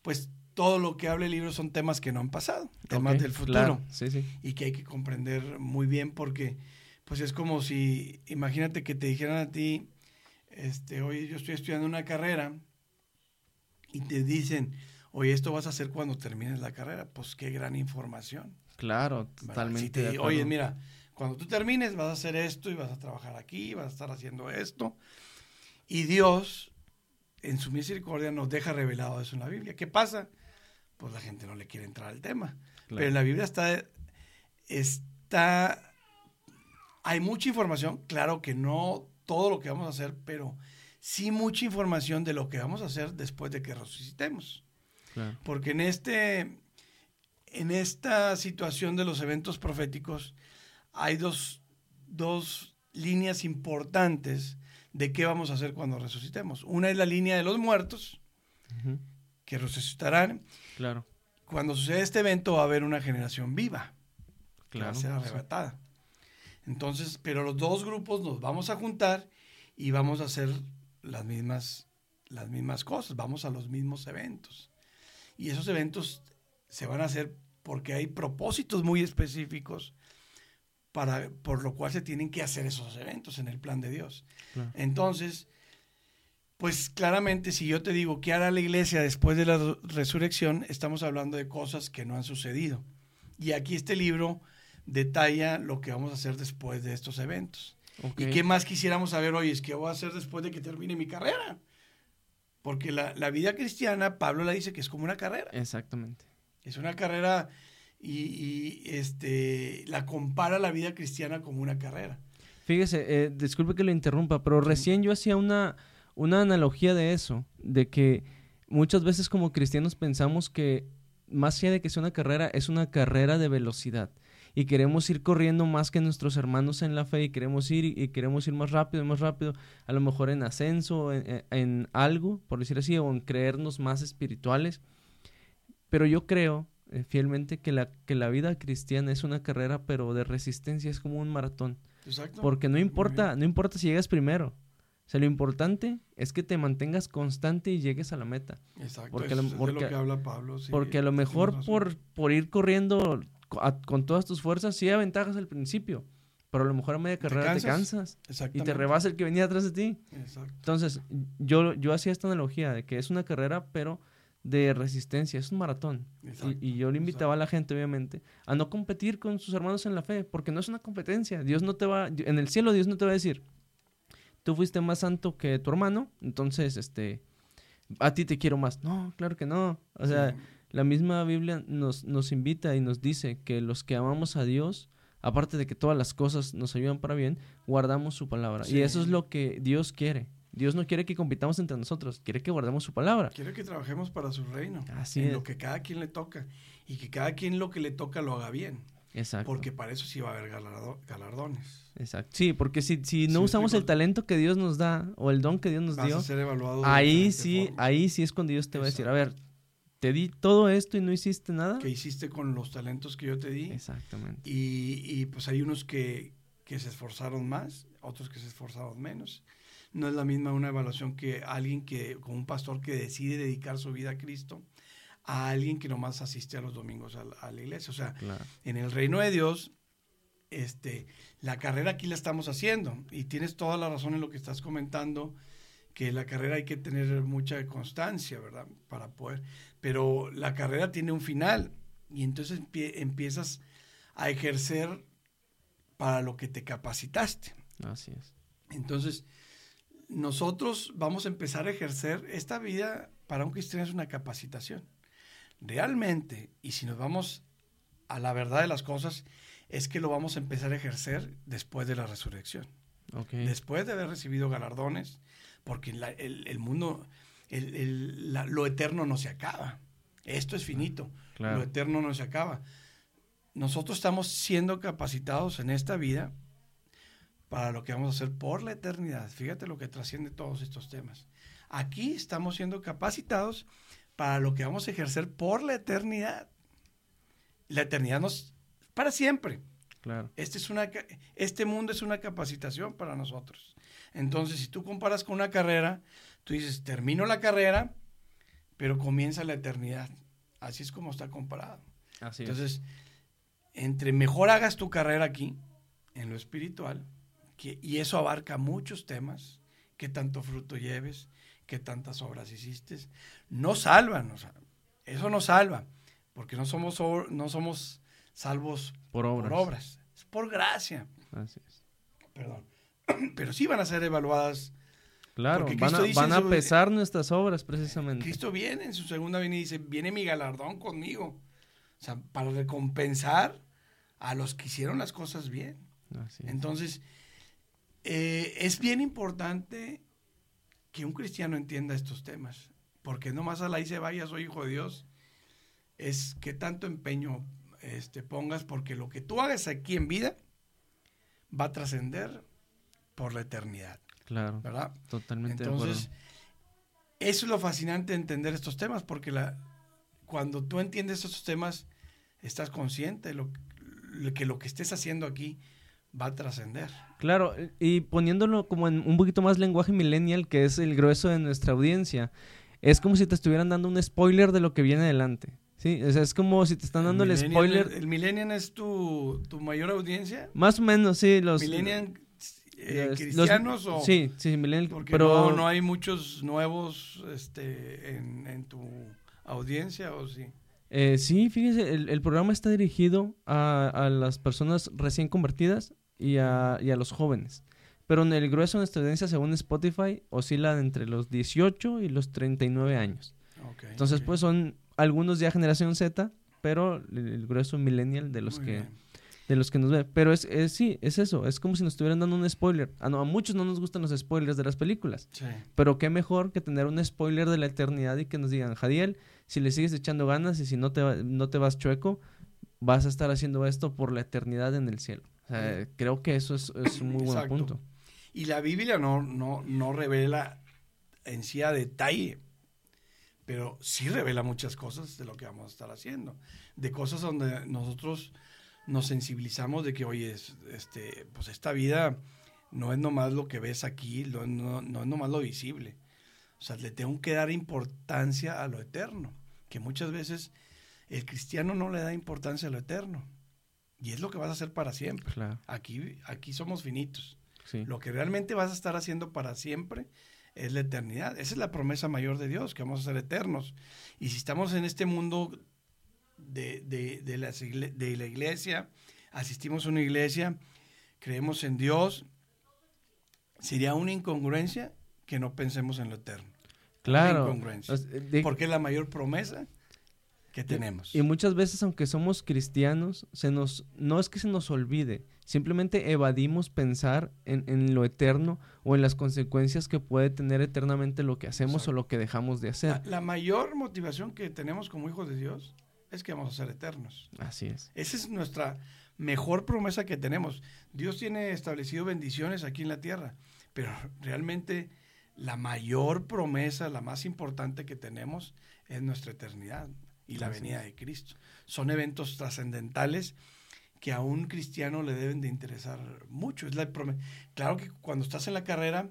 Pues todo lo que habla el libro son temas que no han pasado, temas del futuro claro. Sí, sí. y que hay que comprender muy bien porque pues es como si imagínate que te dijeran a ti este oye yo estoy estudiando una carrera y te dicen oye esto vas a hacer cuando termines la carrera pues qué gran información Claro, totalmente. Si te oye mira cuando tú termines vas a hacer esto y vas a trabajar aquí vas a estar haciendo esto y Dios en su misericordia nos deja revelado eso en la Biblia qué pasa pues la gente no le quiere entrar al tema Claro. pero en la Biblia está, está, hay mucha información, claro que no todo lo que vamos a hacer, pero sí mucha información de lo que vamos a hacer después de que resucitemos. Claro. Porque en este, en esta situación de los eventos proféticos hay dos, dos líneas importantes de qué vamos a hacer cuando resucitemos. Una es la línea de los muertos, que resucitarán. Claro, Cuando sucede este evento va a haber una generación viva. que va claro. a ser arrebatada. Entonces, pero los dos grupos nos vamos a juntar y vamos a hacer las mismas, las mismas cosas, vamos a los mismos eventos. Y esos eventos se van a hacer porque hay propósitos muy específicos para, por lo cual se tienen que hacer esos eventos en el plan de Dios. Claro. Entonces, pues claramente si yo te digo qué hará la iglesia después de la re- resurrección, estamos hablando de cosas que no han sucedido. Y aquí este libro detalla lo que vamos a hacer después de estos eventos. ¿Y qué más quisiéramos saber hoy? Es qué voy a hacer después de que termine mi carrera. Porque la, la vida cristiana, Pablo la dice que es como una carrera. Exactamente. Es una carrera y, y, este, la compara la vida cristiana como una carrera. Fíjese, eh, disculpe que lo interrumpa, pero recién yo hacía una, una analogía de eso, de que muchas veces como cristianos pensamos que más allá de que sea una carrera, es una carrera de velocidad. Y queremos ir corriendo más que nuestros hermanos en la fe y queremos ir y, queremos ir más rápido, más rápido, a lo mejor en ascenso, en, en- algo, por decir así, o en creernos más espirituales. Pero yo creo eh, fielmente que la, que la vida cristiana es una carrera, pero de resistencia, es como un maratón. Exacto. Porque no importa, no importa si llegas primero. O sea, lo importante es que te mantengas constante y llegues a la meta. Exacto. porque eso a lo- es de lo que habla Pablo. sí, Porque a lo mejor por, por ir corriendo a- con todas tus fuerzas, sí aventajas al principio. Pero a lo mejor a media carrera te cansas. cansas, y te rebasa el que venía atrás de ti. Exacto. Entonces, yo, yo hacía esta analogía de que es una carrera, pero de resistencia, es un maratón. Exacto, Y, y yo le invitaba a la gente, obviamente, a no competir con sus hermanos en la fe, porque no es una competencia. Dios no te va, en el cielo Dios no te va a decir, tú fuiste más santo que tu hermano, entonces, este, a ti te quiero más. No, claro que no. O sea, Sí. la misma Biblia nos, nos invita y nos dice que los que amamos a Dios, aparte de que todas las cosas nos ayudan para bien, guardamos su palabra. Sí. Y eso es lo que Dios quiere. Dios no quiere que compitamos entre nosotros, quiere que guardemos su palabra. Quiere que trabajemos para su reino. Así en es. lo que cada quien le toca. Y que cada quien lo que le toca lo haga bien. Exacto. Porque para eso sí va a haber galardo- galardones. Exacto. Sí, porque si, si Sí, no me usamos el talento que Dios nos da o el don que Dios nos Vas dio, a ser evaluado. ahí sí, forma. ahí sí es cuando Dios te va a decir, a ver, te di todo esto y no hiciste nada. ¿Qué hiciste con los talentos que yo te di? Exactamente. Y, y, pues hay unos que, que se esforzaron más, otros que se esforzaron menos. No es la misma una evaluación que alguien que, como un pastor que decide dedicar su vida a Cristo, a alguien que nomás asiste a los domingos a la, a la iglesia. O sea, Claro. en el reino de Dios, este, la carrera aquí la estamos haciendo. Y tienes toda la razón en lo que estás comentando, que la carrera hay que tener mucha constancia, ¿verdad? Para poder. Pero la carrera tiene un final. Y entonces empie- empiezas a ejercer para lo que te capacitaste. Así es. Entonces, nosotros vamos a empezar a ejercer esta vida para un cristiano es una capacitación. Realmente, y si nos vamos a la verdad de las cosas, es que lo vamos a empezar a ejercer después de la resurrección. Después de haber recibido galardones, porque la- el, el mundo, el- el- la- lo eterno no se acaba. Esto es finito. Lo eterno no se acaba. nosotros estamos siendo capacitados en esta vida para lo que vamos a hacer por la eternidad. Fíjate lo que trasciende todos estos temas. Aquí estamos siendo capacitados para lo que vamos a ejercer por la eternidad. La eternidad nos para siempre. Claro. Este, es una, este mundo es una capacitación para nosotros. Entonces, si tú comparas con una carrera, tú dices, termino la carrera, pero comienza la eternidad. Así es como está comparado. Así Entonces, entre mejor hagas tu carrera aquí, en lo espiritual, que, y eso abarca muchos temas, que tanto fruto lleves, que tantas obras hiciste, no salvan, o sea, eso no salva, porque no somos, no somos salvos por obras. por obras, es por gracia. Así es. Perdón. Pero sí van a ser evaluadas. Claro, van a, van a su- pesar nuestras obras precisamente. Cristo viene en su segunda venida y dice, viene mi galardón conmigo. O sea, para recompensar a los que hicieron las cosas bien. Así es. Entonces, eh, es bien importante que un cristiano entienda estos temas, porque no más a la se vaya, soy hijo de Dios, es que tanto empeño este, pongas, porque lo que tú hagas aquí en vida va a trascender por la eternidad, Claro, ¿verdad? totalmente Entonces, de eso es lo fascinante de entender estos temas, porque la, cuando tú entiendes estos temas, estás consciente de lo que lo que estés haciendo aquí va a trascender. Claro, y poniéndolo como en un poquito más lenguaje millennial, que es el grueso de nuestra audiencia, es como si te estuvieran dando un spoiler de lo que viene adelante. Sí, o sea, es como si te están dando el, spoiler. ¿El Millennial es tu, tu mayor audiencia? Más o menos, sí, los... ¿Millennial eh, los- cristianos o...? Sí, sí, millennial, Porque pero no, no hay muchos nuevos este, en, en tu audiencia, ¿o sí? Eh, sí, fíjese, el, el programa está dirigido a, a las personas recién convertidas y a, y a los jóvenes. Pero en el grueso de nuestra audiencia, según Spotify, oscila entre los 18 y los 39 años. Entonces, pues son algunos ya generación Z, pero el, el grueso millennial de los Muy que bien. de los que nos ve. Pero es, es sí, es eso, es como si nos estuvieran dando un spoiler. Ah, no, a muchos no nos gustan los spoilers de las películas. Sí. Pero qué mejor que tener un spoiler de la eternidad y que nos digan, Jadiel, si le sigues echando ganas y si no te, no te vas chueco, vas a estar haciendo esto por la eternidad en el cielo. O sea, Sí. creo que eso es, es un muy buen Exacto. punto. Y la Biblia no, no, no revela en sí a detalle, pero sí revela muchas cosas de lo que vamos a estar haciendo, de cosas donde nosotros nos sensibilizamos de que, oye, es- este, pues esta vida no es nomás lo que ves aquí, no, no, no es nomás lo visible. O sea, le tengo que dar importancia a lo eterno, que muchas veces el cristiano no le da importancia a lo eterno. Y es lo que vas a hacer para siempre. Claro, Aquí, aquí somos finitos. sí. Lo que realmente vas a estar haciendo para siempre es la eternidad. Esa es la promesa mayor de Dios, que vamos a ser eternos. Y si estamos en este mundo de, de- igle- de la iglesia, asistimos a una iglesia, creemos en Dios, sería una incongruencia que no pensemos en lo eterno. Claro. incongruencia. Porque es la mayor promesa que tenemos. Y muchas veces, aunque somos cristianos, se nos, no es que se nos olvide, simplemente evadimos pensar en, en lo eterno o en las consecuencias que puede tener eternamente lo que hacemos Exacto. o lo que dejamos de hacer. la, la mayor motivación que tenemos como hijos de Dios es que vamos a ser eternos. Así es. Esa es nuestra mejor promesa que tenemos. Dios tiene establecido bendiciones aquí en la tierra, pero realmente la mayor promesa, la más importante que tenemos es nuestra eternidad y la venida de Cristo. Son eventos trascendentales que a un cristiano le deben de interesar mucho. Es la claro que cuando estás en la carrera,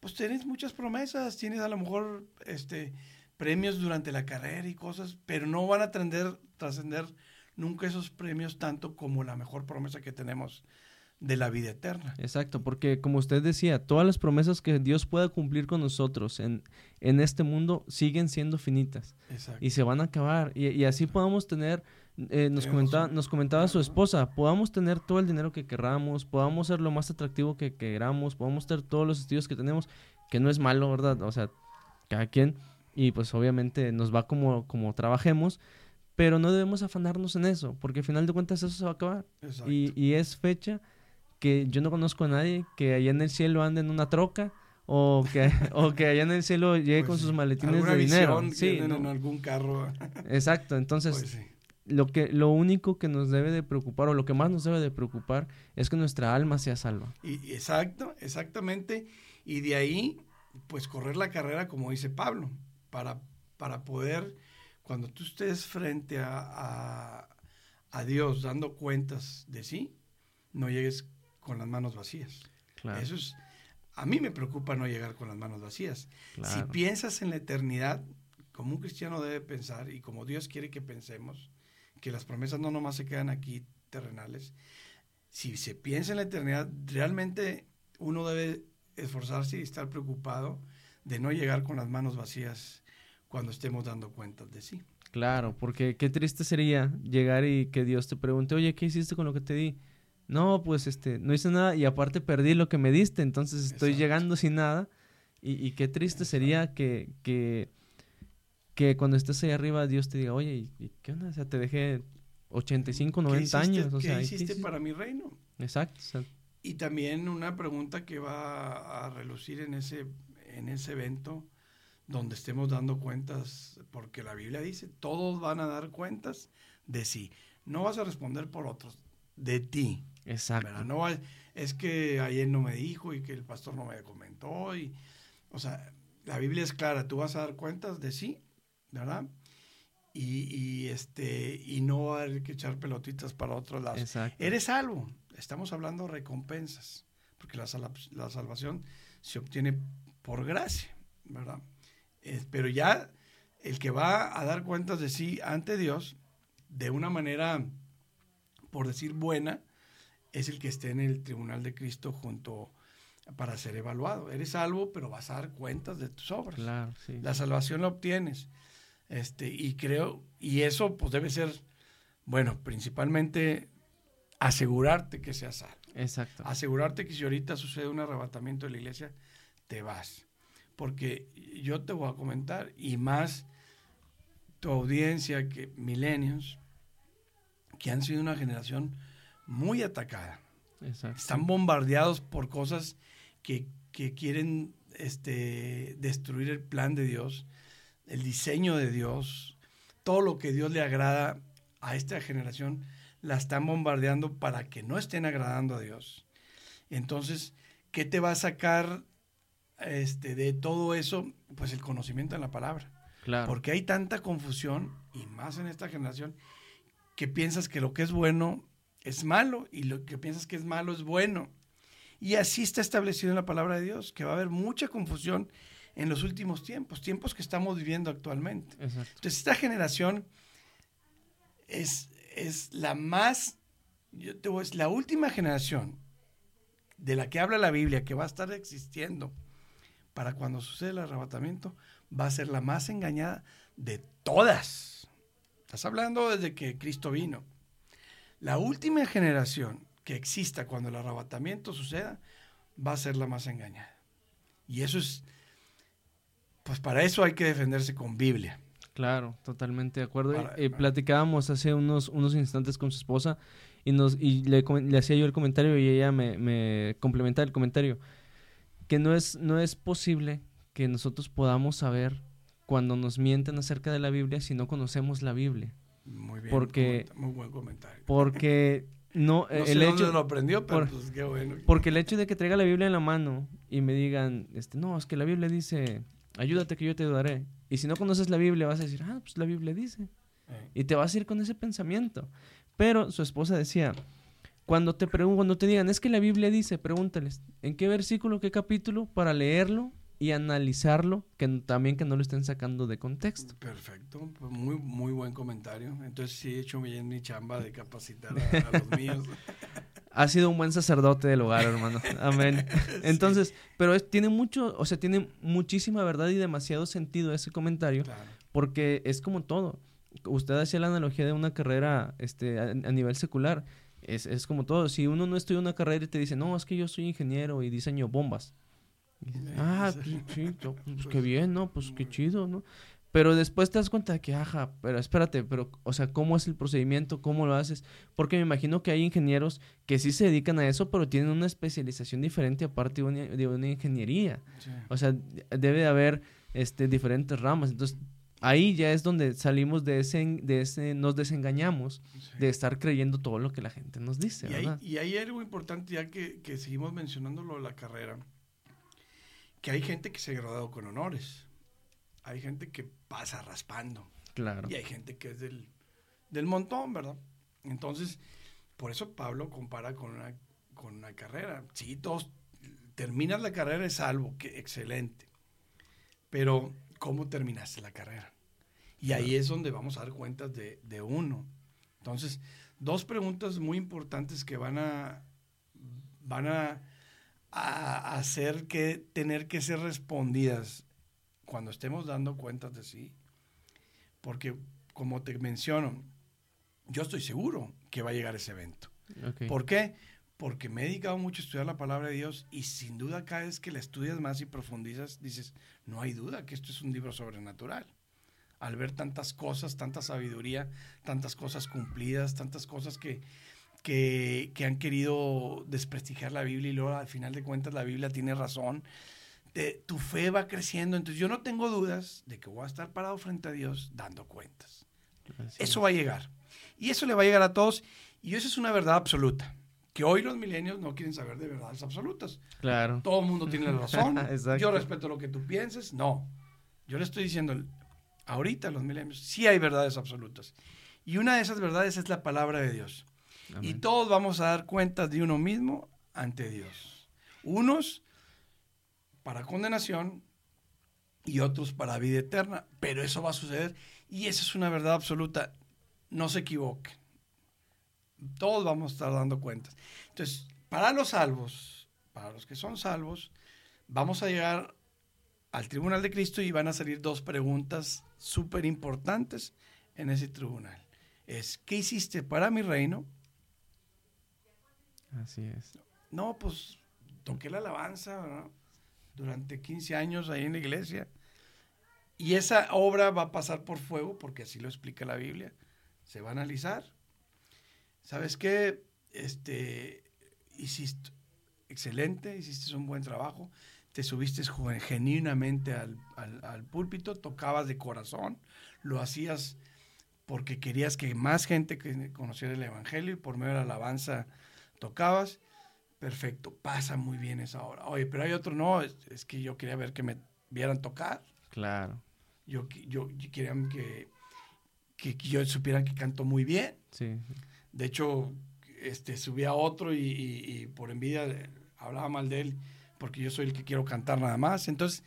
pues tienes muchas promesas, tienes a lo mejor este premios durante la carrera y cosas, pero no van a trascender nunca esos premios tanto como la mejor promesa que tenemos de la vida eterna. Exacto, porque como usted decía, todas las promesas que Dios pueda cumplir con nosotros en, en este mundo siguen siendo finitas Exacto. y se van a acabar. Y, y así podamos tener, eh, nos, comentaba, nos comentaba su esposa, podamos tener todo el dinero que queramos, podamos ser lo más atractivo que queramos, podamos tener todos los estudios que tenemos, que no es malo, ¿verdad? O sea, cada quien, y pues obviamente nos va como, como trabajemos, pero no debemos afanarnos en eso, porque al final de cuentas eso se va a acabar. Y, y es fecha que yo no conozco a nadie que allá en el cielo ande en una troca o que, o que allá en el cielo llegue Pues con sus maletines de dinero. Sí, ¿no? en algún carro. exacto. Entonces, Pues sí. lo que lo único que nos debe de preocupar o lo que más nos debe de preocupar es que nuestra alma sea salva. Y, exacto, exactamente. Y de ahí, pues correr la carrera, como dice Pablo, para, para poder, cuando tú estés frente a, a, Dios dando cuentas de sí, no llegues con las manos vacías. Eso es, a mí me preocupa no llegar con las manos vacías. Si piensas en la eternidad, como un cristiano debe pensar y como Dios quiere que pensemos, que las promesas no nomás se quedan aquí terrenales. Si se piensa en la eternidad, realmente uno debe esforzarse y estar preocupado de no llegar con las manos vacías cuando estemos dando cuentas de sí. Claro, porque qué triste sería llegar y que Dios te pregunte, oye, ¿qué hiciste con lo que te di? No, pues este, no hice nada y aparte perdí lo que me diste, entonces estoy llegando sin nada. Y, qué triste sería que, que que cuando estés ahí arriba Dios te diga, oye, ¿y, qué onda? O sea, te dejé 85, 90 años. O ¿qué hiciste para mi reino? Exacto, Y también una pregunta que va a relucir en ese, en ese evento donde estemos dando cuentas, porque la Biblia dice, todos van a dar cuentas de sí. No vas a responder por otros, de ti. Exacto. No es que ayer no me dijo y que el pastor no me comentó. Y, o sea, la Biblia es clara, tú vas a dar cuentas de sí ¿verdad? Y, este, y no hay que echar pelotitas para otros lados. Eres salvo. Estamos hablando de recompensas, porque la, la salvación se obtiene por gracia, ¿verdad? pero ya el que va a dar cuentas de sí ante Dios, de una manera, por decir buena, es el que esté en el tribunal de Cristo junto para ser evaluado. Eres salvo, pero vas a dar cuentas de tus obras. La salvación la obtienes. Este, y creo, y eso pues debe ser, bueno, principalmente asegurarte que seas salvo. Exacto. Asegurarte que si ahorita sucede un arrebatamiento de la iglesia, te vas. Porque yo te voy a comentar, y más tu audiencia, que milenios, que han sido una generación muy atacada. Exacto. Están bombardeados por cosas que, que quieren este, destruir el plan de Dios el diseño de Dios, todo lo que Dios le agrada a esta generación, la están bombardeando para que no estén agradando a Dios. Entonces, ¿qué te va a sacar este, de todo eso? Pues el conocimiento de la palabra. Claro. Porque hay tanta confusión, y más en esta generación, que piensas que lo que es bueno es malo y lo que piensas que es malo es bueno. Y así está establecido en la palabra de Dios, que va a haber mucha confusión en los últimos tiempos, tiempos que estamos viviendo actualmente. Entonces, esta generación es, es la más, yo te voy, es la última generación de la que habla la Biblia que va a estar existiendo para cuando suceda el arrebatamiento, va a ser la más engañada de todas. Estás hablando desde que Cristo vino. La última generación que exista cuando el arrebatamiento suceda va a ser la más engañada. Y eso es pues para eso hay que defenderse con Biblia. Claro, totalmente de acuerdo. Eh, platicábamos hace unos, unos instantes con su esposa y, nos, y le, hacía yo el comentario y ella me, me complementaba el comentario. Que no es, no es posible que nosotros podamos saber cuando nos mienten acerca de la Biblia si no conocemos la Biblia. Muy bien, porque, muy buen comentario. Porque no, el hecho lo aprendió, pero pues qué bueno. Porque el hecho de que traiga la Biblia en la mano y me digan, este, no, es que la Biblia dice ayúdate que yo te ayudaré. Y si no conoces la Biblia, vas a decir, ah, pues la Biblia dice. Eh. Y te vas a ir con ese pensamiento. Pero su esposa decía, cuando te, cuando te digan, es que la Biblia dice, pregúntales, ¿en qué versículo, qué capítulo? Para leerlo y analizarlo, que también que no lo estén sacando de contexto. Perfecto, pues muy, muy buen comentario. Entonces sí he hecho bien mi chamba de capacitar a los míos. Ha sido un buen sacerdote del hogar, hermano. Amén. Entonces, pero tiene mucho, o sea, tiene muchísima verdad y demasiado sentido ese comentario, porque es como todo. Usted hacía la analogía de una carrera este, a, nivel secular. Es, es, como todo. Si uno no estudia una carrera y te dice, no, es que yo soy ingeniero y diseño bombas. Ah, pues, sí, pues qué bien, ¿no? Pues qué chido, ¿no? Pero después te das cuenta de que, ajá, pero espérate, pero, o sea, ¿cómo es el procedimiento? ¿Cómo lo haces? Porque me imagino que hay ingenieros que sí se dedican a eso, pero tienen una especialización diferente aparte de una, de una ingeniería. O sea, debe de haber este, diferentes ramas. Entonces, ahí ya es donde salimos de ese, de ese nos desengañamos de estar creyendo todo lo que la gente nos dice, y ¿verdad? Hay, y hay algo importante ya que, que seguimos mencionando lo de la carrera, que hay gente que se ha graduado con honores, hay gente que pasa raspando, claro. y hay gente que es del, del montón, ¿verdad? Entonces, por eso Pablo compara con una, con una carrera. Sí, todos terminas la carrera es salvo, que excelente. Pero, ¿cómo terminaste la carrera? Y ahí es donde vamos a dar cuentas de, de uno. Entonces, dos preguntas muy importantes que van a, van a, a hacer que tener que ser respondidas cuando estemos dando cuentas de sí. Porque, como te menciono, yo estoy seguro que va a llegar ese evento. Ok. ¿Por qué? Porque me he dedicado mucho a estudiar la palabra de Dios y sin duda cada vez que la estudias más y profundizas, dices, no hay duda que esto es un libro sobrenatural. Al ver tantas cosas, tanta sabiduría, tantas cosas cumplidas, tantas cosas que, que, que han querido desprestigiar la Biblia y luego al final de cuentas la Biblia tiene razón, te- tu fe va creciendo. Entonces yo no tengo dudas de que voy a estar parado frente a Dios dando cuentas. Así Eso va a llegar. Y eso le va a llegar a todos. Y eso es una verdad absoluta. Que hoy los milenios no quieren saber de verdades absolutas. Claro. Todo el mundo tiene la razón. Yo respeto lo que tú pienses. No. Yo le estoy diciendo, ahorita los milenios sí hay verdades absolutas. Y una de esas verdades es la palabra de Dios. Y todos vamos a dar cuentas de uno mismo ante Dios. Unos para condenación y otros para vida eterna. Pero eso va a suceder y esa es una verdad absoluta. No se equivoquen. Todos vamos a estar dando cuentas. Entonces, para los salvos, para los que son salvos, vamos a llegar al tribunal de Cristo y van a salir dos preguntas súper importantes en ese tribunal. Es, ¿qué hiciste para mi reino? Así es. No, pues toqué la alabanza ¿verdad? durante 15 años ahí en la iglesia. Y esa obra va a pasar por fuego, porque así lo explica la Biblia. Se va a analizar. ¿Sabes qué? Este, hiciste excelente, hiciste un buen trabajo, te subiste genuinamente al, al- al púlpito, tocabas de corazón, lo hacías porque querías que más gente conociera el Evangelio y por medio de la alabanza tocabas. Perfecto, pasa muy bien esa hora. Oye, pero hay otro, no, es, es que yo quería ver que me vieran tocar. Claro. Yo, yo, yo quería que, que, que yo supiera que canto muy bien. Sí. De hecho, este, subía a otro y, y- y por envidia eh, hablaba mal de él porque yo soy el que quiero cantar nada más. Entonces,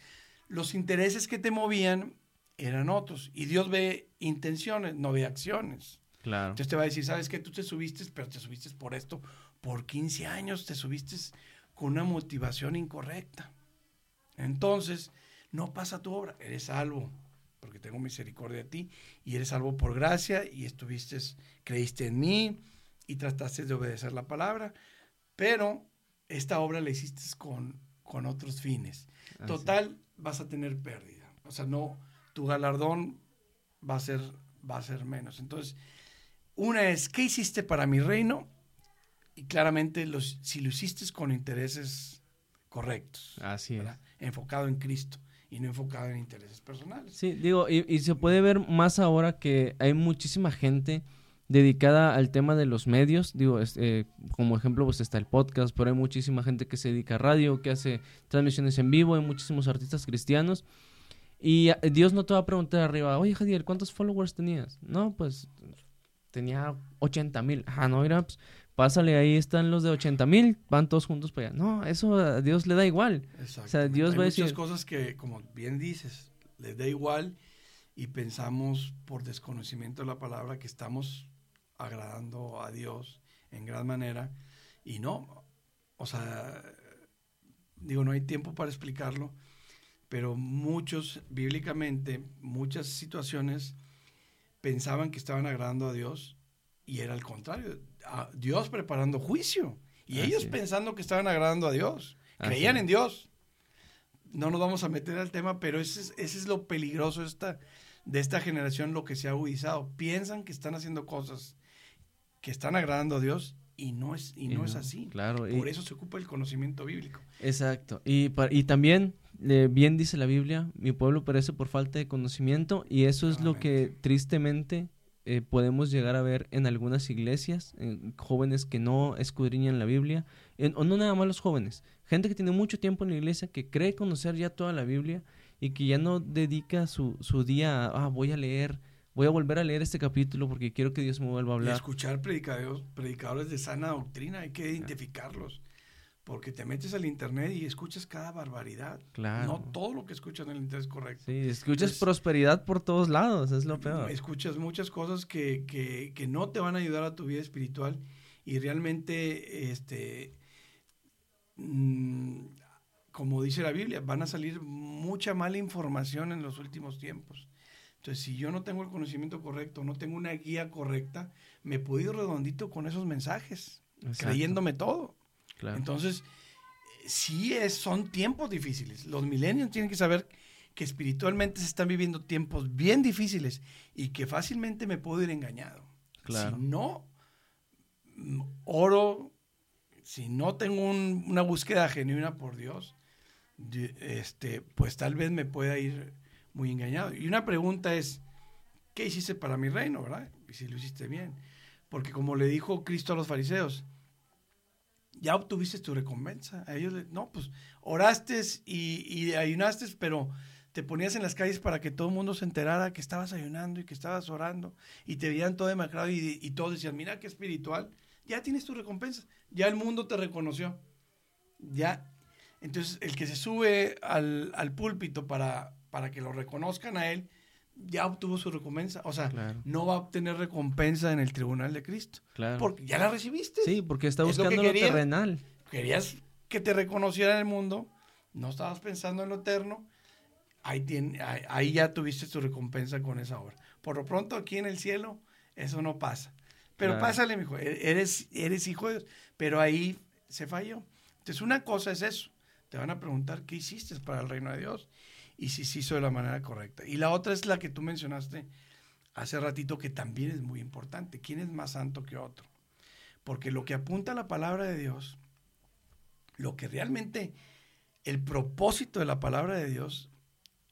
los intereses que te movían eran otros. Y Dios ve intenciones, no ve acciones. Claro. Entonces te va a decir, ¿sabes qué? Tú te subiste, pero te subiste por esto. Por 15 años te subiste con una motivación incorrecta. Entonces, no pasa tu obra. Eres salvo, porque tengo misericordia de ti. Y eres salvo por gracia y estuviste, creíste en mí y trataste de obedecer la palabra. Pero esta obra la hiciste con, con otros fines. Total, vas a tener pérdida. O sea, no, tu galardón va a ser, va a ser menos. Entonces, una es, ¿qué hiciste para mi reino? Y claramente, los, si lo hiciste con intereses correctos, Así es. enfocado en Cristo y no enfocado en intereses personales. Sí, digo, y, y se puede ver más ahora que hay muchísima gente dedicada al tema de los medios. Digo, es, eh, como ejemplo, pues está el podcast, pero hay muchísima gente que se dedica a radio, que hace transmisiones en vivo, hay muchísimos artistas cristianos. Y eh, Dios no te va a preguntar arriba, oye, Jadiel, ¿cuántos followers tenías? No, pues tenía 80 mil. Ah, no, mira, pues pásale, ahí están los de 80 mil, van todos juntos para allá. No, eso a Dios le da igual. Exacto. sea, Dios Hay va a muchas cosas que, como bien dices, les da igual y pensamos por desconocimiento de la palabra que estamos agradando a Dios en gran manera y no. O sea, digo, no hay tiempo para explicarlo, pero muchos, bíblicamente, muchas situaciones pensaban que estaban agradando a Dios y era al contrario, a Dios preparando juicio y Así ellos es. pensando que estaban agradando a Dios, Así creían es. en Dios. No nos vamos a meter al tema, pero ese es, ese es lo peligroso de esta, de esta generación, lo que se ha agudizado. Piensan que están haciendo cosas que están agradando a Dios y no es, y no es así. Claro, y- Por eso se ocupa el conocimiento bíblico. Exacto. Y, y también eh, bien dice la Biblia, mi pueblo perece por falta de conocimiento y eso es lo que tristemente eh, podemos llegar a ver en algunas iglesias, en jóvenes que no escudriñan la Biblia, o no nada más los jóvenes, gente que tiene mucho tiempo en la iglesia, que cree conocer ya toda la Biblia y que ya no dedica su, su día a, ah, voy a leer, voy a volver a leer este capítulo porque quiero que Dios me vuelva a hablar. Y escuchar predicadores, predicadores de sana doctrina, hay que identificarlos. Porque te metes al internet y escuchas cada barbaridad. Claro. No todo lo que escuchas en el internet es correcto. Sí, escuchas prosperidad por todos lados, es lo peor. Escuchas muchas cosas que, que, que, no te van a ayudar a tu vida espiritual y realmente, este, mm, como dice la Biblia, van a salir mucha mala información en los últimos tiempos. Entonces, si yo no tengo el conocimiento correcto, no tengo una guía correcta, me puedo ir redondito con esos mensajes, creyéndome todo. Entonces, sí es, son tiempos difíciles. Los millennials tienen que saber que espiritualmente se están viviendo tiempos bien difíciles y que fácilmente me puedo ir engañado. Si no mm, oro, si no tengo una búsqueda genuina por Dios, este, pues tal vez me pueda ir muy engañado. Y una pregunta es, ¿qué hiciste para mi reino, verdad? Y si lo hiciste bien. Porque como le dijo Cristo a los fariseos, ya obtuviste tu recompensa. A ellos, no, pues oraste y, y, ayunaste, pero te ponías en las calles para que todo el mundo se enterara que estabas ayunando y que estabas orando y te veían todo demacrado y, y todos decían, mira qué espiritual, ya tienes tu recompensa, ya el mundo te reconoció. Ya, entonces el que se sube al, al púlpito para, para que lo reconozcan a él, ya obtuvo su recompensa. O sea, no va a obtener recompensa en el tribunal de Cristo. Claro. Porque ya la recibiste. Sí, porque está buscando lo, terrenal. Querías que te reconociera en el mundo, no estabas pensando en lo eterno. Ahí, tiene, ahí, ya tuviste tu recompensa con esa obra. Por lo pronto, aquí en el cielo, eso no pasa. Pero pásale, mi hijo, e-, eres, eres hijo de Dios. Pero ahí se falló. Entonces, una cosa es eso. Te van a preguntar qué hiciste para el reino de Dios y si se hizo de la manera correcta. Y la otra es la que tú mencionaste hace ratito, que también es muy importante. ¿Quién es más santo que otro? Porque lo que apunta a la palabra de Dios, lo que realmente el propósito de la palabra de Dios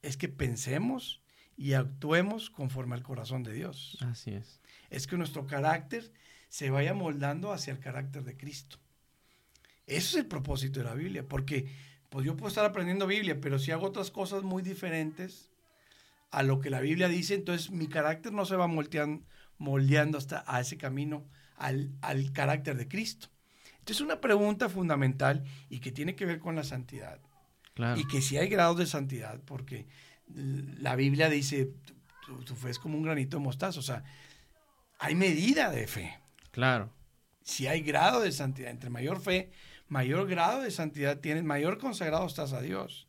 es que pensemos y actuemos conforme al corazón de Dios. Así es. Es que nuestro carácter se vaya moldando hacia el carácter de Cristo. Eso es el propósito de la Biblia, porque pues yo puedo estar aprendiendo Biblia, pero si hago otras cosas muy diferentes a lo que la Biblia dice, entonces mi carácter no se va moldeando, moldeando hasta a ese camino, al, al carácter de Cristo. Entonces una pregunta fundamental y que tiene que ver con la santidad. Y que si hay grados de santidad, porque la Biblia dice, tu, tu, fe es como un granito de mostaza, o sea, hay medida de fe. Claro. Si hay grado de santidad, entre mayor fe, mayor grado de santidad tienes, mayor consagrado estás a Dios.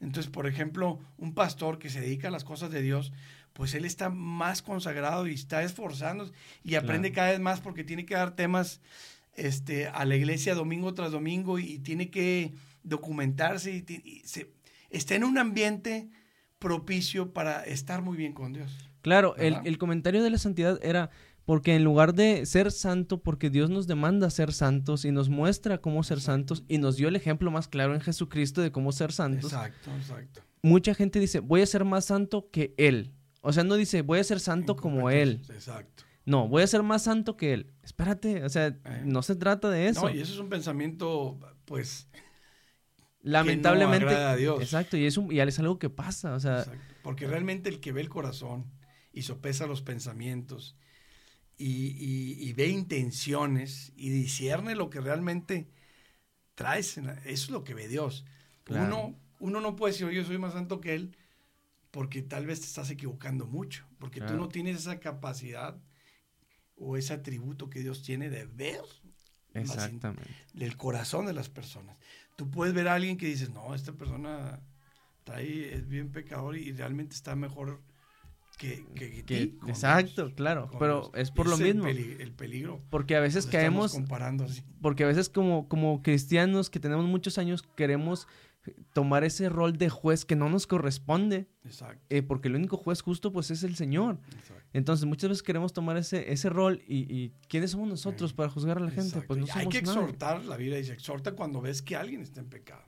Entonces, por ejemplo, un pastor que se dedica a las cosas de Dios, pues él está más consagrado y está esforzándose y aprende cada vez más porque tiene que dar temas este, a la iglesia domingo tras domingo y, tiene que documentarse y, está en un ambiente propicio para estar muy bien con Dios. Claro, el, el, comentario de la santidad era, porque en lugar de ser santo, porque Dios nos demanda ser santos y nos muestra cómo ser santos y nos dio el ejemplo más claro en Jesucristo de cómo ser santos. Exacto, exacto. Mucha gente dice, voy a ser más santo que Él. O sea, no dice, voy a ser santo como Él. Exacto. No, voy a ser más santo que Él. Espérate, o sea, eh. no se trata de eso. No, y eso es un pensamiento, pues... Lamentablemente. Que no a Dios. Exacto, y, es y es algo que pasa, o sea... Porque realmente el que ve el corazón y sopesa los pensamientos y, ve intenciones y discierne lo que realmente traes. Eso es lo que ve Dios. Uno, uno no puede decir, yo soy más santo que Él, porque tal vez te estás equivocando mucho, porque tú no tienes esa capacidad o ese atributo que Dios tiene de ver Exactamente. el corazón de las personas. Tú puedes ver a alguien que dices, no, esta persona trae, es bien pecador y realmente está mejor que, exacto, claro, pero es por lo mismo. El, peligro. Porque a veces caemos comparando así. Porque a veces como como cristianos que tenemos muchos años queremos tomar ese rol de juez que no nos corresponde. Exacto. Eh, porque el único juez justo pues es el Señor. Entonces muchas veces queremos tomar ese, ese rol y, ¿quiénes somos nosotros para juzgar a la gente? Pues no Hay que exhortar, la Biblia dice, exhorta cuando ves que alguien está en pecado.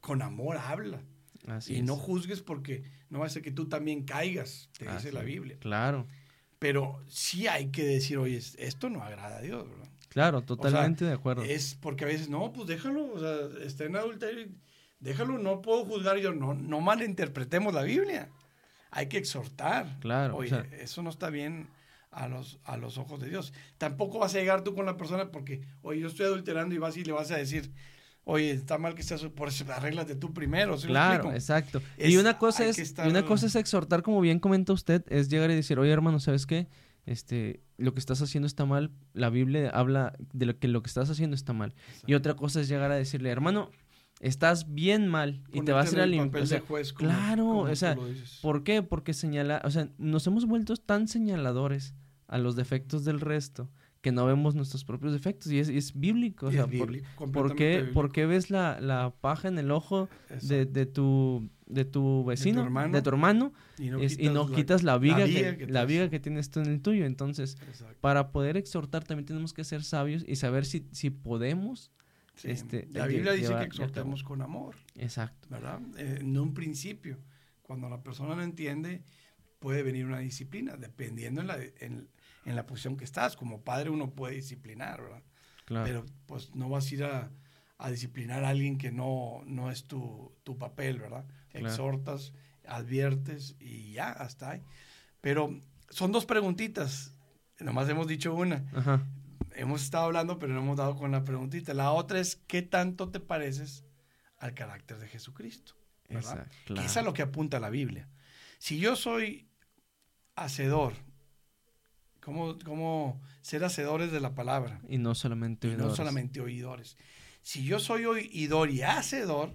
Con amor habla Así y es. no juzgues porque no va a ser que tú también caigas, te Así dice la. Biblia. Claro, Pero sí hay que decir, oye, es- esto no agrada a Dios, ¿verdad? claro, totalmente de acuerdo. Es porque a veces, no, pues déjalo, o sea, está en adulterio, déjalo, no puedo juzgar yo, no, no malinterpretemos la Biblia. Hay que exhortar. Claro, o Oye, sea- eso no está bien a los, a los ojos de Dios. Tampoco vas a llegar tú con la persona porque, oye, yo estoy adulterando y vas y le vas a decir, oye, está mal que estás, por eso arréglate tú primero. ¿sí Claro, exacto. Es- y una cosa es, y una cosa es exhortar, como bien comenta usted, es llegar y decir, oye hermano, ¿sabes qué? Este, lo que estás haciendo está mal. La Biblia habla de lo que lo que estás haciendo está mal. Y otra cosa es llegar a decirle, hermano, estás bien mal y te vas a ir Ponerte a en el limpiar. papel O sea, claro, como o sea. ¿Por qué? Porque señala, o sea, nos hemos vuelto tan señaladores a los defectos del resto que no vemos nuestros propios defectos y es, bíblico. O sea, es bíblico, ¿por, qué, bíblico. por qué ves la, la paja en el ojo de, de tu, de tu vecino, de tu hermano, hermano, y no, es- y no quitas la viga, que, que la viga que tienes tú en el tuyo? Entonces, Exacto. para poder exhortar también tenemos que ser sabios y saber si, si podemos. Sí, este, la Biblia dice llevar- que exhortemos con amor, Exacto. ¿verdad? Eh, en un principio, cuando la persona no entiende, puede venir una disciplina, dependiendo en la, en, en la posición que estás. Como padre uno puede disciplinar, ¿verdad? Claro. Pero pues no vas a ir a, a disciplinar a alguien que no, no es tu, tu papel, ¿verdad? Claro. Exhortas, adviertes y ya, hasta ahí. Pero son dos preguntitas, nomás hemos dicho una. Ajá. Hemos estado hablando, pero no hemos dado con la preguntita. La otra es, ¿qué tanto te pareces al carácter de Jesucristo? ¿verdad? Que Claro. es a lo que apunta la Biblia. Si yo soy hacedor, ¿cómo, cómo ser hacedores de la palabra? Y no solamente Y no oidores. solamente oidores. Si yo soy oidor y hacedor,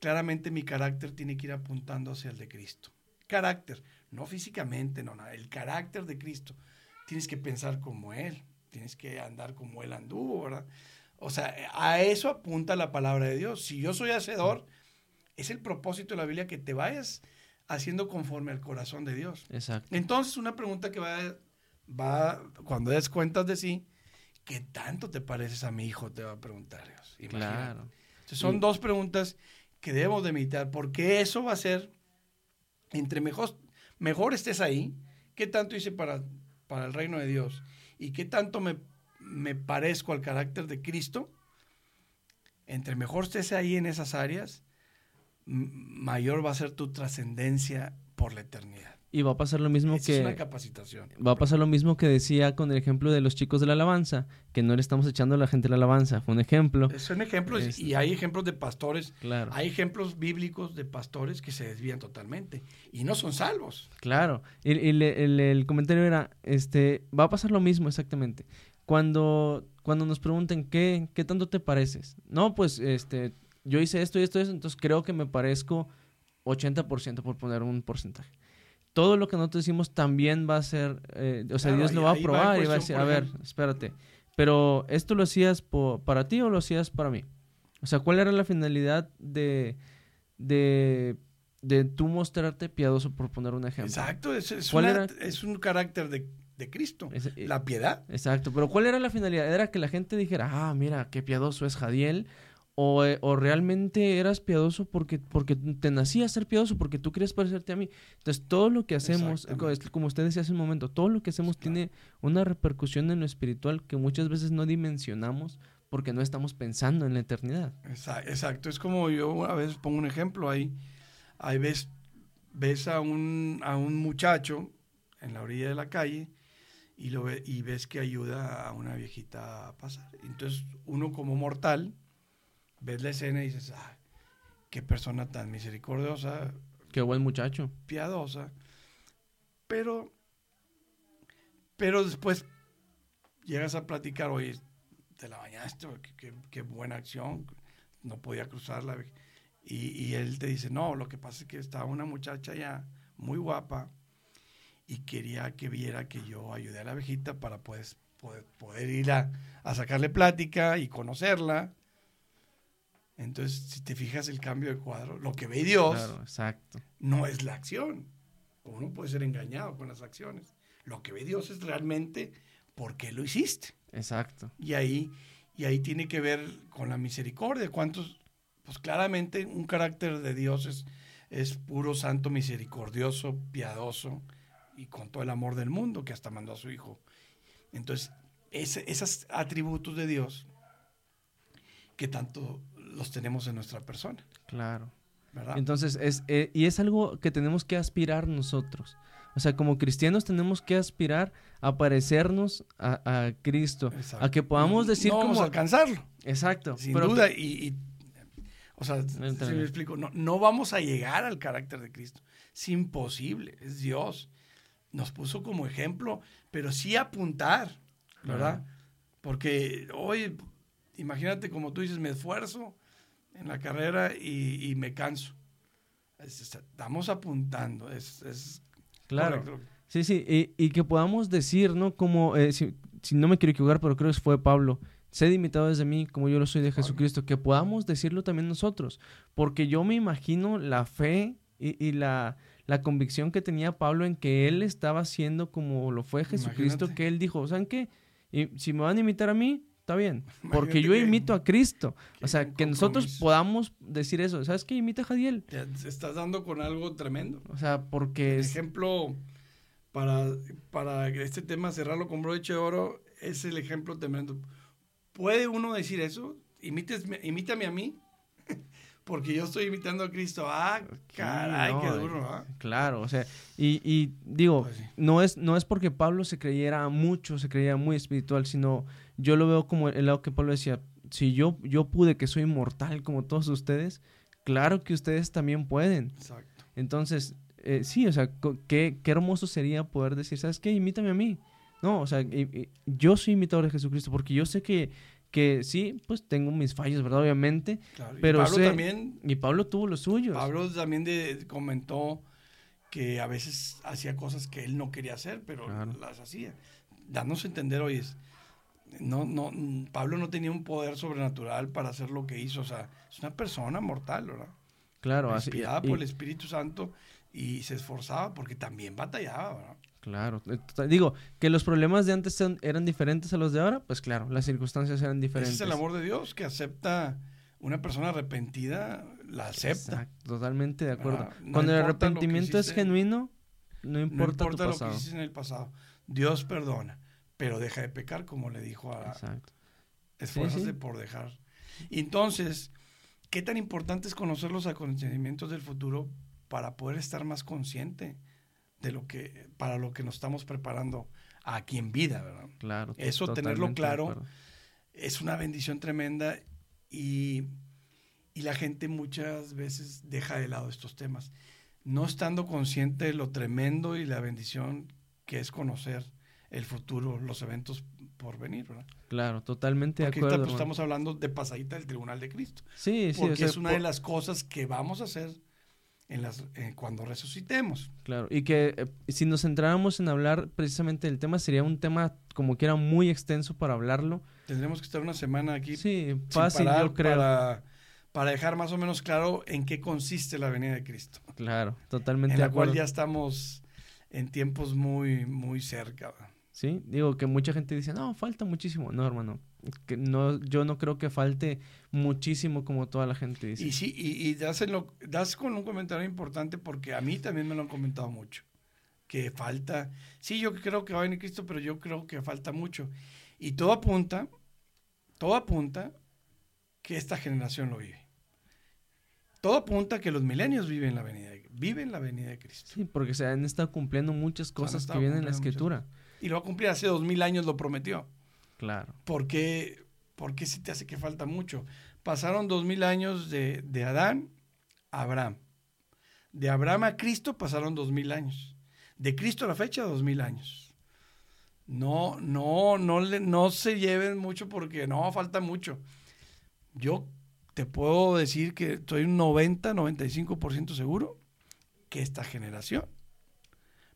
claramente mi carácter tiene que ir apuntando hacia el de Cristo. Carácter, no físicamente, no, nada. El carácter de Cristo. Tienes que pensar como Él, tienes que andar como Él anduvo, ¿verdad? O sea, a eso apunta la palabra de Dios. Si yo soy hacedor, es el propósito de la Biblia que te vayas haciendo conforme al corazón de Dios. Exacto. Entonces, una pregunta que va, va cuando des cuentas de sí, ¿qué tanto te pareces a mi hijo? Te va a preguntar Dios. Imagínate. Claro. Entonces, son dos preguntas que debemos de meditar, porque eso va a ser, entre mejor, mejor estés ahí, ¿qué tanto hice para, para el reino de Dios? ¿Y qué tanto me, me parezco al carácter de Cristo? Entre mejor estés ahí en esas áreas, mayor va a ser tu trascendencia por la eternidad. Y va a pasar lo mismo Esa que... es una capacitación. Va a pasar lo mismo que decía con el ejemplo de los chicos de la alabanza, que no le estamos echando a la gente la alabanza, fue un ejemplo. Son ejemplos Este- y hay ejemplos de pastores, Claro, hay ejemplos bíblicos de pastores que se desvían totalmente y no son salvos. claro. Y, y le- el, el comentario era, este, va a pasar lo mismo exactamente. Cuando, cuando nos pregunten ¿qué, qué tanto te pareces, no, pues, este, yo hice esto y esto y esto, entonces creo que me parezco 80% por poner un porcentaje. Todo lo que nosotros decimos también va a ser, eh, o sea, Claro, Dios ahí- lo va a va probar y va a decir, por a ver, espérate, pero ¿esto lo hacías po- para ti o lo hacías para mí? O sea, ¿cuál era la finalidad de, de, de tú mostrarte piadoso, por poner un ejemplo? Exacto, es, es, ¿Cuál una- era? es un carácter de, de Cristo, Ese- eh, la piedad. Exacto, pero ¿cuál era la finalidad? ¿Era que la gente dijera, ah, mira, qué piadoso es Jadiel? O, eh, o realmente eras piadoso porque, porque te nacía ser piadoso, porque tú querías parecerte a mí. Entonces, todo lo que hacemos, como usted decía hace un momento, todo lo que hacemos Claro. tiene una repercusión en lo espiritual que muchas veces no dimensionamos porque no estamos pensando en la eternidad. Exa- Exacto, es como yo a veces pongo un ejemplo ahí, ahí ves, ves a un, a un muchacho en la orilla de la calle y, lo ve- y ves que ayuda a una viejita a pasar. Entonces uno como mortal ves la escena y dices, ah, qué persona tan misericordiosa, Qué buen muchacho. piadosa, pero, pero después llegas a platicar, oye, te la bañaste, qué, qué- qué buena acción, no podía cruzarla. Y, y él te dice, no, lo que pasa es que estaba una muchacha ya muy guapa y quería que viera que yo ayudé a la viejita para pues, poder, poder ir a, a sacarle plática y conocerla. Entonces, si te fijas el cambio de cuadro, lo que ve Dios Claro, exacto. no es la acción. Uno puede ser engañado con las acciones. Lo que ve Dios es realmente por qué lo hiciste. Exacto. Y ahí, y ahí tiene que ver con la misericordia. ¿Cuántos, pues claramente un carácter de Dios es, es puro, santo, misericordioso, piadoso y con todo el amor del mundo que hasta mandó a su Hijo. Entonces, ese, esos atributos de Dios que tanto los tenemos en nuestra persona. Claro. ¿verdad? Entonces, es, eh, y es algo que tenemos que aspirar nosotros. O sea, como cristianos tenemos que aspirar a parecernos a, a Cristo, Exacto. a que podamos decir no vamos como... a alcanzarlo, Exacto. sin pero- duda. Y, y- o sea, si me explico, no, no vamos a llegar al carácter de Cristo. Es imposible, es Dios. Nos puso como ejemplo, pero sí apuntar, ¿verdad? Porque hoy, imagínate como tú dices, me esfuerzo en la carrera y, y me canso. Es- es- estamos apuntando, es, es Claro. correcto. Sí, sí, y, y que podamos decir, ¿no? Como, eh, si, si no me quiero equivocar, pero creo que fue Pablo, sed imitados de mí como yo lo soy de Jesucristo, que podamos decirlo también nosotros, porque yo me imagino la fe y, y la, la convicción que tenía Pablo en que él estaba haciendo como lo fue Jesucristo, Imagínate. que él dijo, ¿saben qué? Y si me van a imitar a mí, está bien, porque Imagínate yo que- imito a Cristo. O sea, que nosotros podamos decir eso, ¿sabes qué? Imita a Jadiel. Te estás dando con algo tremendo. O sea, porque... es- ejemplo, para, para este tema cerrarlo con broche de oro, es el ejemplo tremendo. ¿Puede uno decir eso? Imítesme- imítame a mí, porque yo estoy imitando a Cristo. Ah, caray, no, qué duro, ¿ah? Claro, o sea, y, y digo, Pues sí. no, es, no es porque Pablo se creyera mucho, se creyera muy espiritual, sino yo lo veo como el lado que Pablo decía, si yo, yo pude que soy inmortal como todos ustedes, claro que ustedes también pueden. Exacto. Entonces, eh, sí, o sea, qué, qué hermoso sería poder decir, ¿sabes qué? Imítame a mí. No, o sea, y- y yo soy imitador de Jesucristo porque yo sé que, que sí, pues tengo mis fallos, ¿verdad? Obviamente. claro. Y Pero Pablo sé- también, Y Pablo tuvo los suyos. Pablo también de- comentó que a veces hacía cosas que él no quería hacer, pero Claro. las hacía. Dándose a entender hoy es, no, no, Pablo no tenía un poder sobrenatural para hacer lo que hizo, o sea, es una persona mortal, ¿verdad? Claro, así. inspirada y- por el Espíritu Santo y se esforzaba porque también batallaba, ¿verdad? Claro, eh, digo, que los problemas de antes eran diferentes a los de ahora, pues claro, las circunstancias eran Ese diferentes. es el amor de Dios que acepta una persona arrepentida, la acepta. Exacto, totalmente de acuerdo. Ah, no Cuando el importa arrepentimiento es hiciste, genuino, no No importa, importa tu lo que pasado. hiciste en el pasado, Dios perdona, pero deja de pecar como le dijo a Exacto. esfuérzate sí. por dejar. Entonces, ¿qué tan importante es conocer los acontecimientos del futuro para poder estar más consciente de lo que para lo que nos estamos preparando aquí en vida, ¿verdad? Claro. Eso, tenerlo claro, es una bendición tremenda y, y la gente muchas veces deja de lado estos temas, no estando consciente de lo tremendo y la bendición que es conocer el futuro, los eventos por venir, ¿verdad? Claro, totalmente de acuerdo. ahorita pues, estamos hablando de pasadita del tribunal de Cristo, Sí, sí, porque o sea, es una de las cosas que vamos a hacer en las, eh, cuando resucitemos. Claro, y que eh, si nos centráramos en hablar precisamente del tema, sería un tema como que era muy extenso para hablarlo. Tendremos que estar una semana aquí Sí, fácil, yo creo. Para, para dejar más o menos claro en qué consiste la venida de Cristo. Claro, totalmente en de la cual ya estamos en tiempos muy, muy cerca. Sí, digo que mucha gente dice, no, falta muchísimo. No, hermano, que no, yo no creo que falte muchísimo como toda la gente dice. Y sí, y, y das, en lo- das con un comentario importante porque a mí también me lo han comentado mucho. Que falta, sí, yo creo que va a venir Cristo, pero yo creo que falta mucho. Y todo apunta, todo apunta que esta generación lo vive. Todo apunta que los milenios viven la venida, de- viven la venida de Cristo. Sí, porque se han estado cumpliendo muchas cosas que vienen en la muchas escritura. Y lo va a cumplir hace dos mil años, lo prometió. Claro, ¿Por qué, por qué se te hace que falta mucho? Pasaron dos mil años de, de Adán a Abraham. De Abraham a Cristo pasaron dos mil años. De Cristo a la fecha, dos mil años. No, no, no, le, no se lleven mucho porque no, falta mucho. Yo te puedo decir que estoy un 90, 95% seguro que esta generación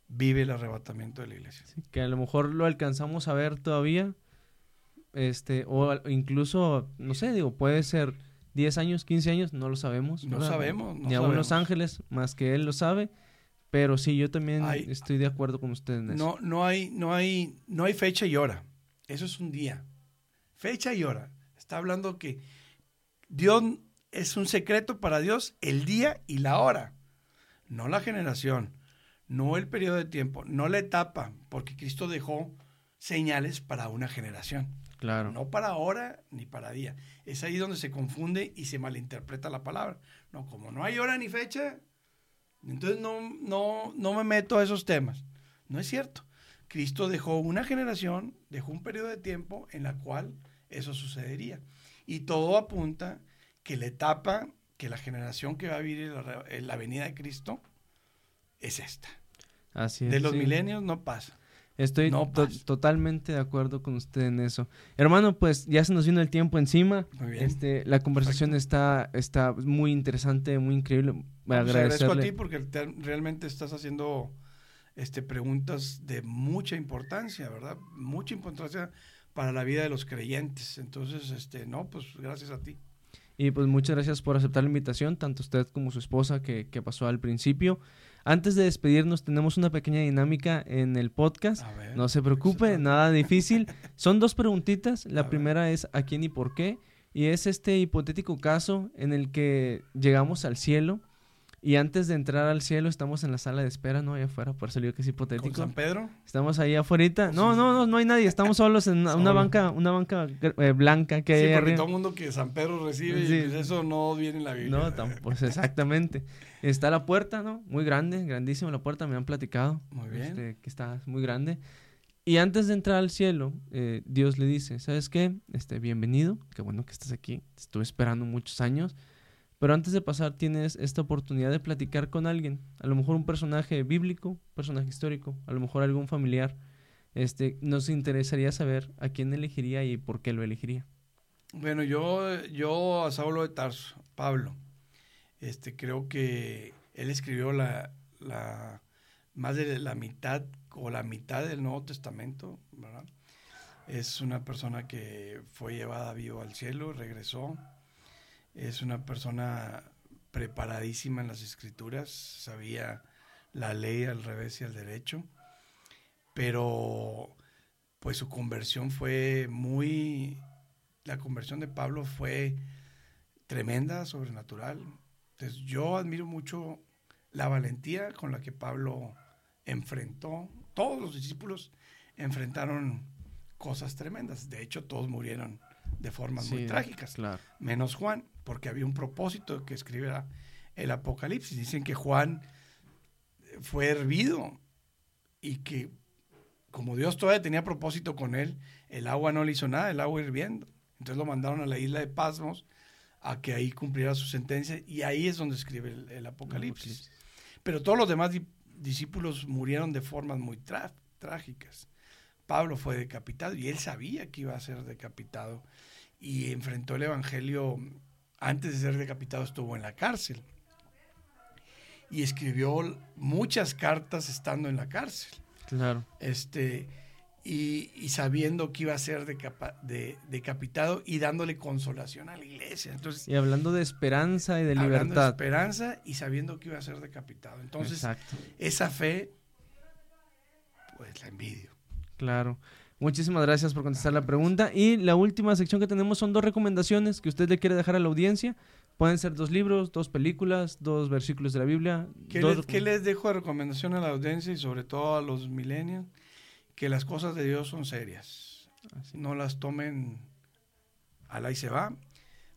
vive el arrebatamiento de la iglesia. sí, que a lo mejor lo alcanzamos a ver todavía, este, o incluso, no sé, digo, puede ser 10 años, 15 años, no lo sabemos. No ¿verdad? sabemos, no Ni aún Los. Ángeles, más que él lo sabe, pero sí, yo también Hay- estoy de acuerdo con usted en eso. No, no hay, no hay, no hay fecha y hora. Eso es un día. Fecha y hora. Está hablando que Dios es un secreto para Dios el día y la hora, no la generación, no el periodo de tiempo, no la etapa, porque Cristo dejó señales para una generación. Claro. No para hora ni para día. Es ahí donde se confunde y se malinterpreta la palabra. No, como no hay hora ni fecha, entonces no, no, no me meto a esos temas. No es cierto. Cristo dejó una generación, dejó un periodo de tiempo en la cual eso sucedería. Y todo apunta que la etapa, que la generación que va a vivir en la, venida de Cristo es esta. Así es. De los milenios no pasa. Estoy totalmente de acuerdo con usted en eso. Hermano, pues ya se nos vino el tiempo encima. Muy bien. Este, la conversación está, está muy interesante, muy increíble. Pues, agradezco a ti porque realmente estás haciendo este, preguntas de mucha importancia, ¿verdad? Mucha importancia para la vida de los creyentes. Entonces, este, no, pues gracias a ti. Y pues muchas gracias por aceptar la invitación, tanto usted como su esposa que, que pasó al principio. Antes de despedirnos, tenemos una pequeña dinámica en el podcast. no se preocupe, nada difícil. Son dos preguntitas. La primera es ¿a quién y por qué? Y es este hipotético caso en el que llegamos al cielo y antes de entrar al cielo estamos en la sala de espera, ¿no? Allá afuera, por eso digo que es hipotético. ¿Con San Pedro? Estamos ahí afuera. No, no, no, no hay nadie. Estamos solos en una, banca, una banca eh, blanca que hay sí, porque todo el mundo que San Pedro recibe, pues eso no viene en la Biblia. No, tampoco, pues exactamente. Está la puerta, ¿no? Muy grande, grandísima la puerta, me han platicado. Muy bien. Este, que está muy grande. Y antes de entrar al cielo, eh, Dios le dice, ¿sabes qué? Este, bienvenido, qué bueno que estás aquí. estuve esperando muchos años pero antes de pasar tienes esta oportunidad de platicar con alguien, a lo mejor un personaje bíblico, personaje histórico, a lo mejor algún familiar. Este, nos interesaría saber a quién elegiría y por qué lo elegiría. Bueno, yo, yo a Saulo de Tarso, Pablo, este, creo que él escribió la, la, más de la mitad o la mitad del Nuevo Testamento, ¿verdad? Es una persona que fue llevada vivo al cielo, regresó, es una persona preparadísima en las escrituras, sabía la ley al revés y al derecho, pero pues su conversión fue muy, la conversión de Pablo fue tremenda, sobrenatural. Entonces yo admiro mucho la valentía con la que Pablo enfrentó, todos los discípulos enfrentaron cosas tremendas, de hecho todos murieron de formas muy trágicas, menos Juan porque había un propósito que escribiera el Apocalipsis. Dicen que Juan fue hervido y que como Dios todavía tenía propósito con él, el agua no le hizo nada, el agua hirviendo. Entonces lo mandaron a la isla de Pasmos a que ahí cumpliera su sentencia y ahí es donde escribe el, Apocalipsis. Pero todos los demás discípulos murieron de formas muy trágicas. Pablo fue decapitado y él sabía que iba a ser decapitado y enfrentó el Evangelio antes de ser decapitado estuvo en la cárcel y escribió muchas cartas estando en la cárcel. Claro. Este, y, sabiendo que iba a ser decapitado y dándole consolación a la iglesia. Entonces, y hablando de esperanza y de libertad. De esperanza y sabiendo que iba a ser decapitado. Entonces, esa fe, pues la envidio. Claro. Muchísimas gracias por contestar la pregunta. Y la última sección que tenemos son dos recomendaciones que usted le quiere dejar a la audiencia. Pueden ser dos libros, dos películas, dos versículos de la Biblia. ¿Qué, les, dejo de recomendación a la audiencia y sobre todo a los milenios? Que las cosas de Dios son serias. No las tomen a la y se va.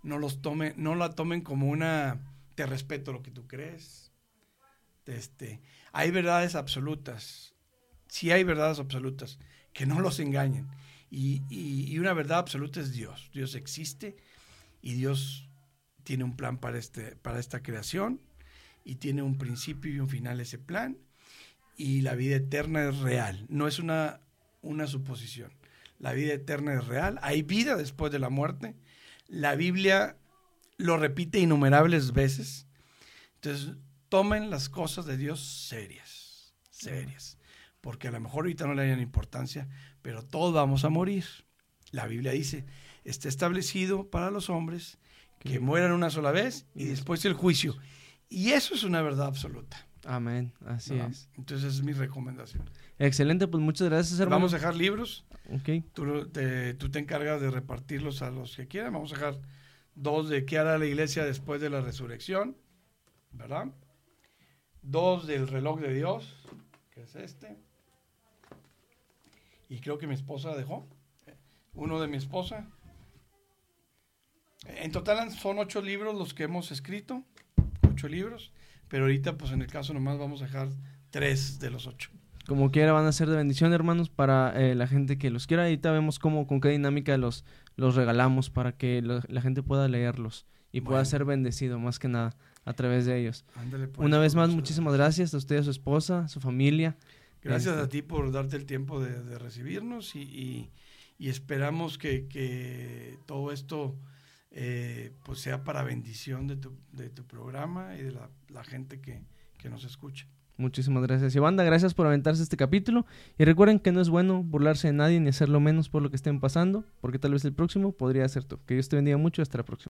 No, los tome, no la tomen como una te respeto lo que tú crees. Este, hay verdades absolutas. Sí hay verdades absolutas que no los engañen. Y, una verdad absoluta es Dios. Dios existe y Dios tiene un plan para, este, para esta creación y tiene un principio y un final ese plan. Y la vida eterna es real, no es una, una suposición. La vida eterna es real, hay vida después de la muerte. La Biblia lo repite innumerables veces. Entonces, tomen las cosas de Dios serias, serias porque a lo mejor ahorita no le hayan importancia, pero todos vamos a morir. La Biblia dice, está establecido para los hombres que mueran una sola vez y después el juicio. Y eso es una verdad absoluta. Amén, así es. Entonces es mi recomendación. Excelente, pues muchas gracias, hermano. Vamos a dejar libros. Ok. Tú te, tú te encargas de repartirlos a los que quieran. Vamos a dejar dos de qué hará la iglesia después de la resurrección, ¿verdad? Dos del reloj de Dios, que es este. Y creo que mi esposa dejó. Uno de mi esposa. En total son ocho libros los que hemos escrito. Ocho libros. Pero ahorita, pues en el caso nomás vamos a dejar tres de los ocho. Como quiera van a ser de bendición, hermanos, para eh, la gente que los quiera. Ahorita vemos cómo, con qué dinámica los, los regalamos para que lo- la gente pueda leerlos y pueda ser bendecido más que nada a través de ellos. Ándale, pues, Una vez más, muchísimas gracias a usted, a su esposa, a su familia. Gracias a ti por darte el tiempo de, de recibirnos y, y- y esperamos que, que todo esto eh, pues sea para bendición de tu, de tu programa y de la, la gente que, que nos escucha. Muchísimas gracias. Y banda, gracias por aventarse este capítulo. Y recuerden que no es bueno burlarse de nadie ni hacerlo menos por lo que estén pasando, porque tal vez el próximo podría ser tú. Que Dios te bendiga mucho. Hasta la próxima.